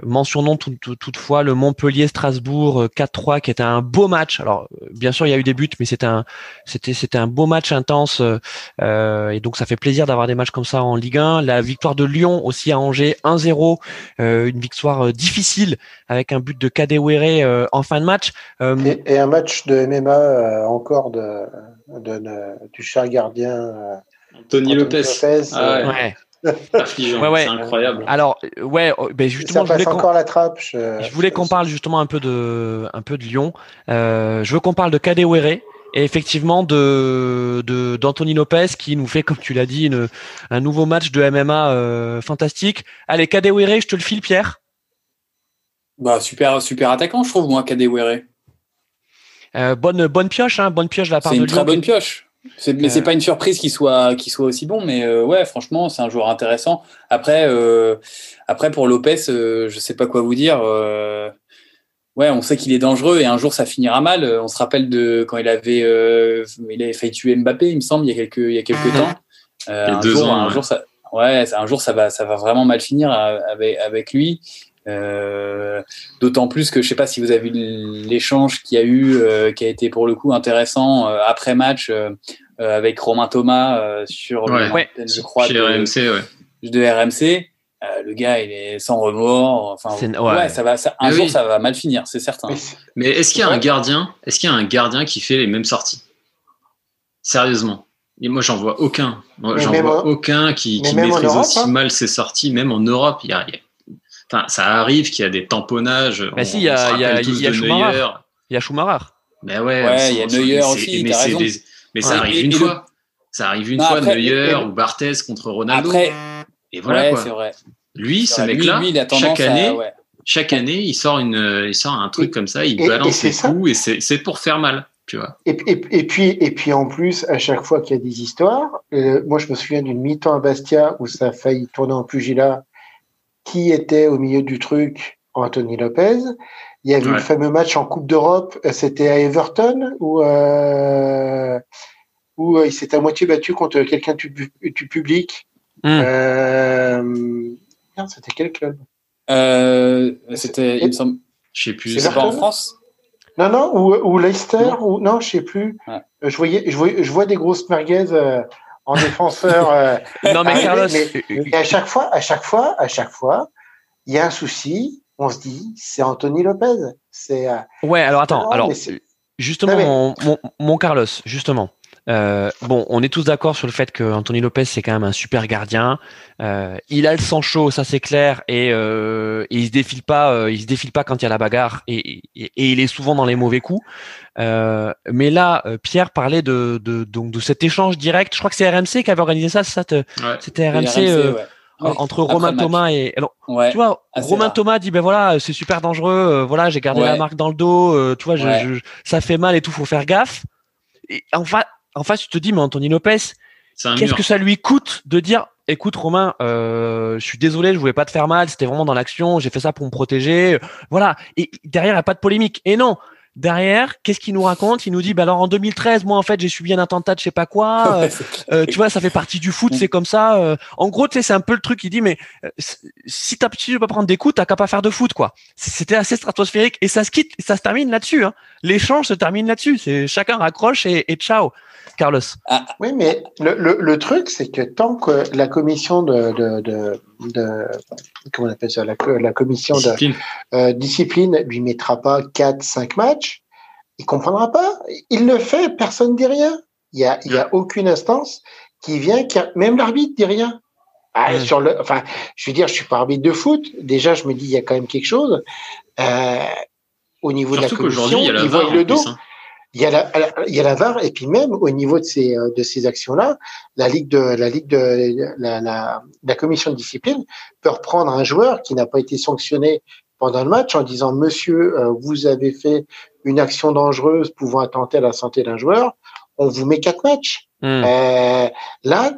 mentionnons tout, toutefois le Montpellier-Strasbourg 4-3 qui était un beau match. Alors bien sûr il y a eu des buts, mais c'était un c'était c'était un beau match intense et donc ça fait plaisir d'avoir des matchs comme ça en Ligue 1. La victoire de Lyon aussi à Angers 1-0, une victoire difficile avec un but de Kadewere fin de match. Euh, et, un match de MMA euh, encore de, du cher gardien euh, Anthony, Lopez. Ah ouais. C'est incroyable. Alors, ouais, oh, ben justement, je voulais encore la trappe. Je, voulais qu'on parle justement un peu de, un peu de Lyon. je veux qu'on parle de Kadewere et effectivement de d'Anthony Lopez qui nous fait, comme tu l'as dit, une, un nouveau match de MMA fantastique. Allez, Kadewere, je te le file, Pierre. Bah, super, super attaquant, je trouve, moi, Kadewere. Euh, bonne, bonne pioche, hein, bonne pioche de la part de C'est une très bonne pioche. Mais c'est euh. pas une surprise qu'il soit, qu'il soit aussi bon, mais euh, ouais, franchement, c'est un joueur intéressant. Après, après pour Lopez, je sais pas quoi vous dire. ouais, on sait qu'il est dangereux et un jour ça finira mal. On se rappelle de quand il avait, il avait failli tuer Mbappé, il me semble, il y a quelques, il y a quelques mhm. temps. un jour, un jour ça, ouais, un jour ça va, ça va vraiment mal finir avec, avec lui. Euh, d'autant plus que je sais pas si vous avez vu l'échange qu'il y a eu, euh, qui a été pour le coup intéressant euh, après match avec Romain Thomas sur le, je crois, de, RMC, ouais. de RMC. le gars, il est sans remords. Enfin, ouais. ça va, un jour, ça va mal finir, c'est certain. Mais est-ce qu'il y a un gardien Est-ce qu'il y a un gardien qui fait les mêmes sorties? Sérieusement et moi, j'en vois aucun. J'en vois aucun qui, qui maîtrise aussi hein. mal ses sorties, même en Europe. Il y a, ça arrive qu'il y a des tamponnages. Mais si, il y a, il y a, il y a Schumacher. Il y a Schumacher. Mais ouais, il y a Neuer aussi. Mais, mais ça arrive une fois. Ça arrive une fois, Neuer ou Barthez contre Ronaldo. Après, et voilà quoi. Vrai. Lui, ce mec-là, chaque année, chaque année, il sort une, il sort un truc comme ça, il balance ses coups et c'est pour faire mal. Tu vois. Et, et, puis, et puis en plus, à chaque fois qu'il y a des histoires, euh, moi je me souviens d'une mi-temps à Bastia où ça a failli tourner en pugilat qui était au milieu du truc Anthony Lopez. Il y avait le fameux match en Coupe d'Europe, euh, c'était à Everton, où, euh, où euh, il s'est à moitié battu contre quelqu'un du, public. Hmm. Euh, c'était quel club? C'était, il me semble. Je sais plus. C'est pas en France? Non, non, ou, ou Leicester, ou non, je sais plus. Je voyais, je vois, je vois des grosses merguez en défenseur. Euh, non, mais Carlos. Mais, à chaque fois, à chaque fois, à chaque fois, il y a un souci. On se dit, c'est Anthony Lopez. C'est. Euh, ouais, alors attends. alors, justement, mon, mon, mon, Carlos, justement. Euh, bon, on est tous d'accord sur le fait que Anthony Lopez c'est quand même un super gardien. Euh, il a le sang chaud, ça c'est clair, et, euh, et, il se défile pas, euh, il se défile pas quand il y a la bagarre, et, et, et il est souvent dans les mauvais coups. Euh, mais là, Pierre parlait de, de, donc de cet échange direct. Je crois que c'est RMC qui avait organisé ça. ça C'était RMC. entre Romain Thomas et alors, tu vois Romain Thomas dit ben voilà c'est super dangereux voilà j'ai gardé la marque dans le dos tu vois je, ça fait mal et tout faut faire gaffe et enfin en face, tu te dis, mais Anthony Lopez, qu'est-ce que ça lui coûte de dire, écoute Romain, euh, je suis désolé, je voulais pas te faire mal, c'était vraiment dans l'action, j'ai fait ça pour me protéger, voilà. Et derrière, il n'y a pas de polémique. Et non, derrière, qu'est-ce qu'il nous raconte? Il nous dit, bah alors en 2013, moi en fait, j'ai subi un attentat de je sais pas quoi. Euh, euh, tu vois, ça fait partie du foot, c'est comme ça. Euh. en gros, tu sais, c'est un peu le truc. Il dit, mais si t'as si tu veux pas prendre des coups, t'as qu'à pas faire de foot, quoi. C'était assez stratosphérique et ça se quitte, ça se termine là-dessus. Hein. L'échange se termine là-dessus. C'est chacun raccroche et, et ciao. Carlos. Ah. Oui, mais le, le, le truc, c'est que tant que la commission de, de, de, de comment on appelle ça, la, la commission discipline. de euh, discipline lui mettra pas 4, 5 matchs, il comprendra pas. Il le fait, personne dit rien. Il y a, il y a aucune instance qui vient, qui a, même l'arbitre dit rien. Ah, sur le, enfin, je veux dire, je suis pas arbitre de foot. Déjà, je me dis, il y a quand même quelque chose. Euh, au niveau de la commission, il, voit le dos. Hein il y a la, il y a la VAR et puis même au niveau de ces euh, de ces actions-là, la ligue de la ligue de la, la, la, commission de discipline peut reprendre un joueur qui n'a pas été sanctionné pendant le match en disant Monsieur, vous avez fait une action dangereuse pouvant attenter à la santé d'un joueur, on vous met quatre matchs. Hmm. là,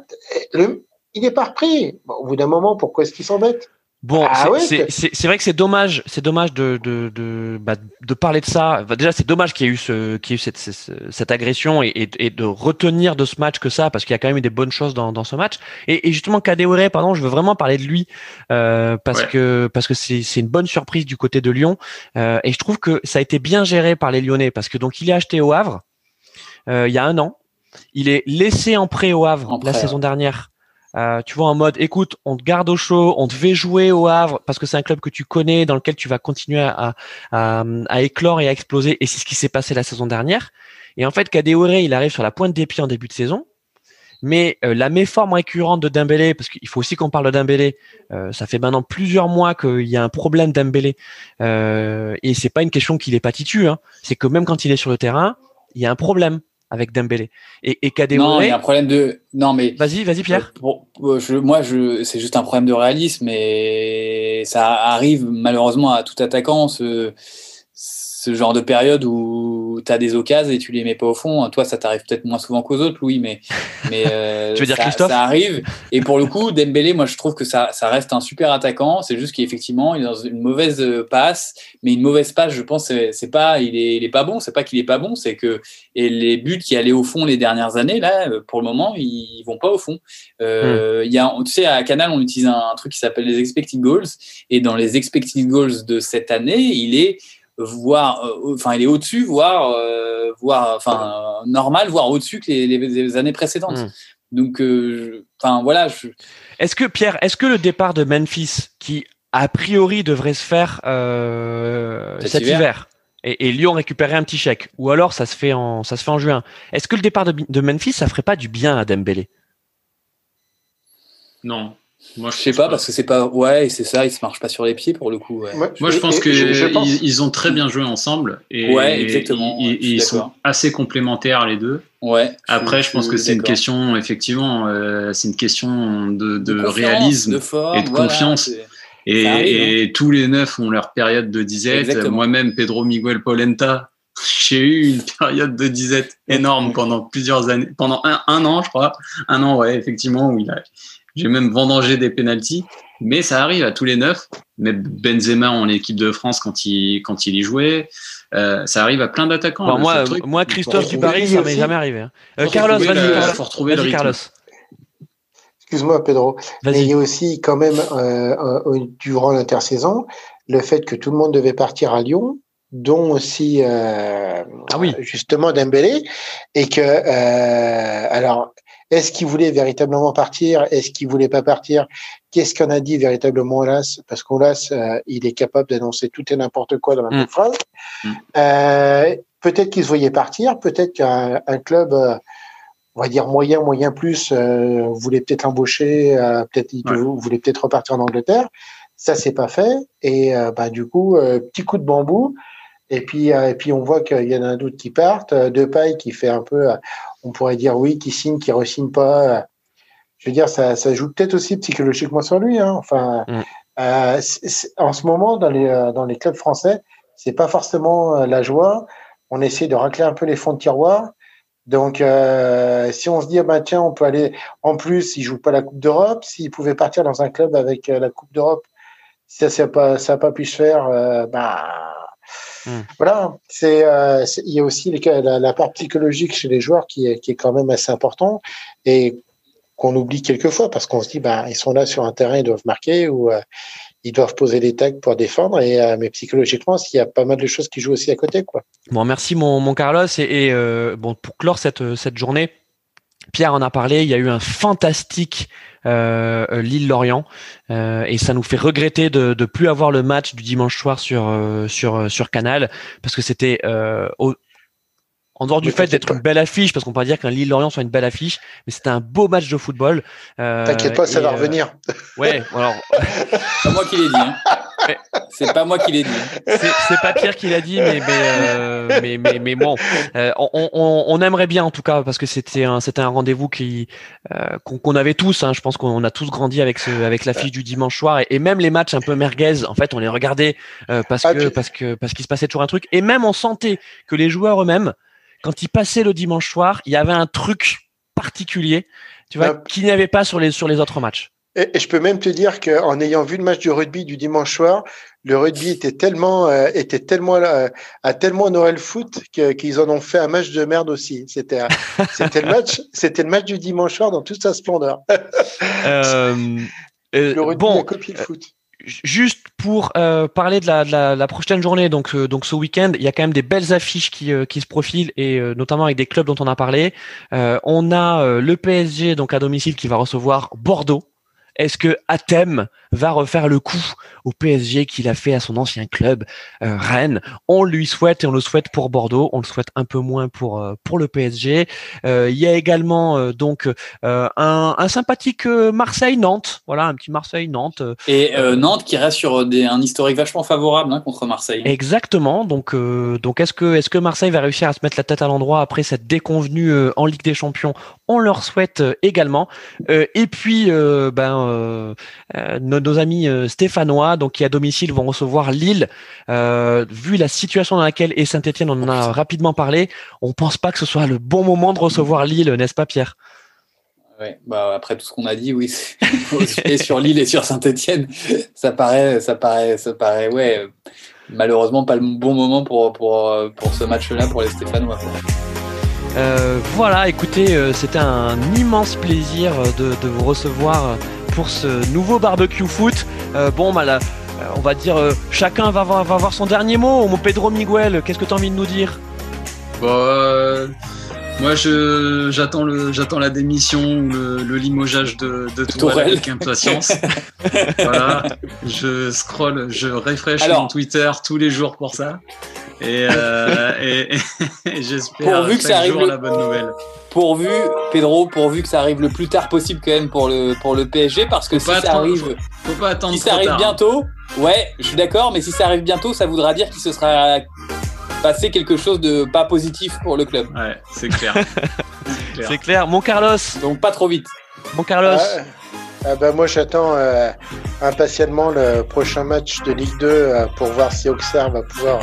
il n'est pas repris. au bout d'un moment, pourquoi est-ce qu'il s'embête? Bon, ah c'est vrai que c'est dommage, c'est dommage de de de, bah, de, parler de ça. déjà, c'est dommage qu'il y ait eu ce, qu'il y ait eu cette, cette, agression et, et, de retenir de ce match que ça, parce qu'il y a quand même eu des bonnes choses dans, dans ce match. Et, et justement, Kadewere, pardon, je veux vraiment parler de lui euh, parce que parce que c'est c'est une bonne surprise du côté de Lyon euh, et je trouve que ça a été bien géré par les Lyonnais parce que donc il est acheté au Havre euh, il y a un an, il est laissé en prêt au Havre la saison dernière. Euh, tu vois, en mode, écoute, on te garde au chaud, on te fait jouer au Havre parce que c'est un club que tu connais, dans lequel tu vas continuer à, éclore et à exploser. Et c'est ce qui s'est passé la saison dernière. Et en fait, Kadewere, il arrive sur la pointe des pieds en début de saison. Mais euh, la méforme récurrente de Dembélé, parce qu'il faut aussi qu'on parle de Dembélé, euh, ça fait maintenant plusieurs mois qu'il y a un problème Dembélé, euh, et c'est pas une question qu'il est pas titu, hein. c'est que même quand il est sur le terrain, il y a un problème avec Dembélé. Et, et Non, il y a un problème de. Non, mais. Vas-y, vas-y, Pierre. Euh, je, moi, je, c'est juste un problème de réalisme et ça arrive malheureusement à tout attaquant. Ce, ce genre de période où tu as des occasions et tu les mets pas au fond. Toi, ça t'arrive peut-être moins souvent qu'aux autres, Louis, mais, mais euh, tu veux dire ça, Christophe ça arrive. Et pour le coup, Dembélé, moi, je trouve que ça, ça reste un super attaquant. C'est juste qu'effectivement, il est dans une mauvaise passe, mais une mauvaise passe, je pense, c'est pas, il est, il est pas bon. C'est pas qu'il est pas bon, c'est que et les buts qui allaient au fond les dernières années, là, pour le moment, ils, vont pas au fond. Euh, hmm. Y a, tu sais, à Canal, on utilise un, un truc qui s'appelle les expected goals, et dans les expected goals de cette année, il est voire, euh, enfin, il est au-dessus, voire, euh, voire, enfin, normal, voire au-dessus que les, années précédentes. Hmm. Donc, euh, enfin, voilà. Est-ce que Pierre, est-ce que le départ de Memphis, qui a priori devrait se faire cet, hiver, et, Lyon récupérer un petit chèque, ou alors ça se fait en, ça se fait en juin, est-ce que le départ de, de Memphis, ça ferait pas du bien à Dembélé? Non. Moi, je sais pas, parce que c'est pas. Ouais, c'est ça, ils se marchent pas sur les pieds pour le coup. Moi, je pense qu'ils ils ont très bien joué ensemble. Et, ouais, exactement. ils sont assez complémentaires les deux. Ouais. Après, je, pense que c'est une question, effectivement, euh, c'est une question de, réalisme et de confiance. Et, hein. tous les neuf ont leur période de disette. Moi-même, Pedro Miguel Polenta, j'ai eu une période de disette énorme pendant plusieurs années, pendant un, un an, je crois. Un an, ouais, effectivement, où il a j'ai même vendangé des pénalties, mais ça arrive à tous les neuf. Mais Benzema en équipe de France quand il quand il y jouait, euh, ça arrive à plein d'attaquants. moi, moi, Christophe du Paris, ça m'est jamais arrivé. Hein. Euh, Carlos, vas-y, faut retrouver le Carlos. Excuse-moi, Pedro. Mais il y a aussi quand même euh, durant l'intersaison le fait que tout le monde devait partir à Lyon dont aussi euh, ah oui. justement Dembélé et que euh, alors est-ce qu'il voulait véritablement partir? Est-ce qu'il voulait pas partir? Qu'est-ce qu'on a dit véritablement Olas Parce qu'Olas, euh, il est capable d'annoncer tout et n'importe quoi dans la même phrase. Mm. Euh, peut-être qu'il se voyait partir, peut-être qu'un club, euh, on va dire moyen, moyen plus, euh, voulait peut-être l'embaucher, peut-être il voulait peut-être repartir en Angleterre. Ça, c'est pas fait. Et bah, du coup, petit coup de bambou. Et puis, et puis on voit qu'il y en a un doute qui partent. paille qui fait un peu, on pourrait dire oui, qui signe, qui re-signe pas. Je veux dire, ça, ça joue peut-être aussi psychologiquement sur lui. Hein. Enfin, mm. euh, en ce moment, dans les, euh, dans les clubs français, c'est pas forcément euh, la joie. On essaie de racler un peu les fonds de tiroir. Donc, euh, si on se dit, bah, tiens, on peut aller. En plus, il joue pas la Coupe d'Europe. S'il pouvait partir dans un club avec la Coupe d'Europe, si ça n'a pas, ça pas pu se faire, euh, bah, Hmm. Voilà, euh, c'est il y a aussi la, part psychologique chez les joueurs qui est, qui est quand même assez important et qu'on oublie quelquefois parce qu'on se dit ben ils sont là sur un terrain ils doivent marquer ou euh, ils doivent poser des tags pour défendre et euh, mais psychologiquement il y a pas mal de choses qui jouent aussi à côté quoi. Bon merci mon, mon Carlos et, bon pour clore cette cette journée Pierre en a parlé, il y a eu un fantastique euh, Lille-Lorient euh, et ça nous fait regretter de ne plus avoir le match du dimanche soir sur euh, sur sur Canal parce que c'était en dehors du fait d'être une belle affiche, parce qu'on peut dire qu'un Lille-Lorient soit une belle affiche, mais c'était un beau match de football. T'inquiète pas, ça va revenir. Ouais, alors. C'est moi qui l'ai dit. Hein. C'est pas moi qui l'ai dit. C'est pas Pierre qui l'a dit, mais mais, mais, mais, bon, on, on, aimerait bien en tout cas parce que c'était un c'était un rendez-vous qui qu'on avait tous. Hein, je pense qu'on a tous grandi avec ce avec l'affiche du dimanche soir et, même les matchs un peu merguez. En fait, on les regardait parce ah, que parce que parce qu'il se passait toujours un truc et même on sentait que les joueurs eux-mêmes quand ils passaient le dimanche soir, il y avait un truc particulier, tu vois, qu'il n'y avait pas sur les, sur les autres matchs. Et, je peux même te dire qu'en ayant vu le match du rugby du dimanche soir, le rugby était tellement, euh, était tellement, euh, a tellement honoré le foot qu'ils en ont fait un match de merde aussi. C'était, c'était le match, c'était le match du dimanche soir dans toute sa splendeur. Euh, le rugby bon, a copié le foot juste pour euh, parler de la, de, la, la, prochaine journée, donc, euh, donc ce week-end, il y a quand même des belles affiches qui, euh, qui se profilent et notamment avec des clubs dont on a parlé. on a le PSG donc à domicile qui va recevoir Bordeaux. Est-ce que Athème va refaire le coup au PSG qu'il a fait à son ancien club euh, Rennes. On lui souhaite et on le souhaite pour Bordeaux, on le souhaite un peu moins pour euh, pour le PSG. Euh, il y a également donc un, un, sympathique Marseille-Nantes, voilà un petit Marseille-Nantes. Et Nantes qui reste sur des, un historique vachement favorable hein, contre Marseille. Exactement. Donc donc est-ce que est-ce que Marseille va réussir à se mettre la tête à l'endroit après cette déconvenue en Ligue des Champions? On leur souhaite également. et puis ben nos, nos amis stéphanois donc qui à domicile vont recevoir Lille. Euh, vu la situation dans laquelle est Saint-Etienne, on en a rapidement parlé, on pense pas que ce soit le bon moment de recevoir Lille, n'est-ce pas Pierre? Ouais, bah après tout ce qu'on a dit, oui, et sur Lille et sur Saint-Etienne, ça paraît, ça paraît, ça paraît, ouais, malheureusement pas le bon moment pour, pour, pour ce match-là pour les Stéphanois. Euh, voilà, écoutez, euh, c'était un immense plaisir de, de, vous recevoir pour ce nouveau barbecue foot. bon, bah là, euh, on va dire, euh, chacun va avoir, va son dernier mot. Mon Pedro Miguel, qu'est-ce que tu as envie de nous dire? Bah, euh, Moi, je, j'attends, le, j'attends la démission ou le, limogeage de, de Tourelle avec impatience. voilà, je scroll, je refresh mon Twitter tous les jours pour ça. Et, j'espère que ça arrive la bonne nouvelle pourvu, Pedro, pourvu que ça arrive le plus tard possible quand même pour le, pour le PSG, parce que si ça arrive, faut, pas attendre si ça arrive hein. bientôt, ouais, je suis d'accord, mais si ça arrive bientôt, ça voudra dire qu'il se sera passé quelque chose de pas positif pour le club. Ouais, c'est clair. c'est clair. Mon Carlos. Donc pas trop vite. Mon Carlos. Ah, bah, moi j'attends euh, impatiemment le prochain match de Ligue 2 euh, pour voir si Auxerre va pouvoir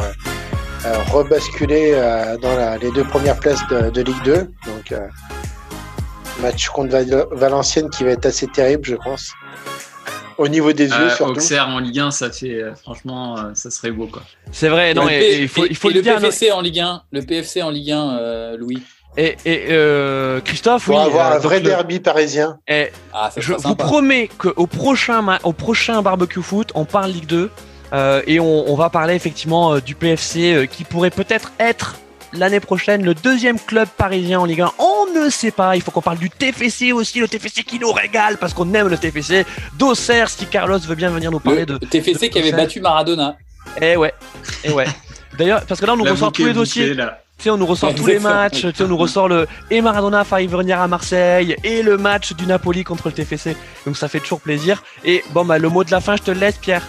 euh, euh, rebasculer euh, dans les deux premières places de, Ligue 2. Donc, euh, match contre Valenciennes qui va être assez terrible, je pense. Au niveau des yeux, surtout. Auxerre en Ligue 1, ça fait franchement, ça serait beau quoi. C'est vrai, non, il faut, il faut le, PFC en Ligue 1, le PFC en Ligue 1, Louis. Et, et Christophe, Pour avoir un vrai derby parisien. Et ah, je vous promets qu'au prochain, au prochain barbecue foot, on parle Ligue 2. Euh, et on, va parler effectivement euh, du PFC euh, qui pourrait peut-être être l'année prochaine le deuxième club parisien en Ligue 1. On ne sait pas. Il faut qu'on parle du TFC aussi, le TFC qui nous régale parce qu'on aime le TFC. D'Auxerre, si Carlos veut bien venir nous parler de. Le TFC qui avait battu Maradona. Eh ouais, eh ouais. D'ailleurs, parce que là, on nous ressort tous les dossiers. Tu sais, on nous ressort tous les matchs. Tu sais, on nous ressort le et Maradona failli venir à Marseille et le match du Napoli contre le TFC. Donc ça fait toujours plaisir. Et bon, bah le mot de la fin, je te le laisse, Pierre.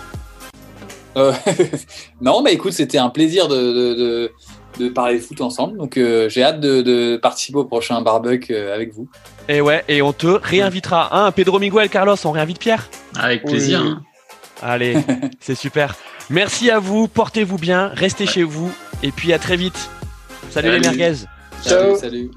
Euh, non, mais écoute, c'était un plaisir de, de, parler de foot ensemble. Donc, euh, j'ai hâte de, participer au prochain barbecue euh, avec vous. Et ouais, et on te réinvitera. Hein, Pedro Miguel, Carlos, on réinvite Pierre? Avec plaisir. Hein. Allez, c'est super. Merci à vous, portez-vous bien, restez chez vous, et puis à très vite. Salut, les merguez. Ciao. salut.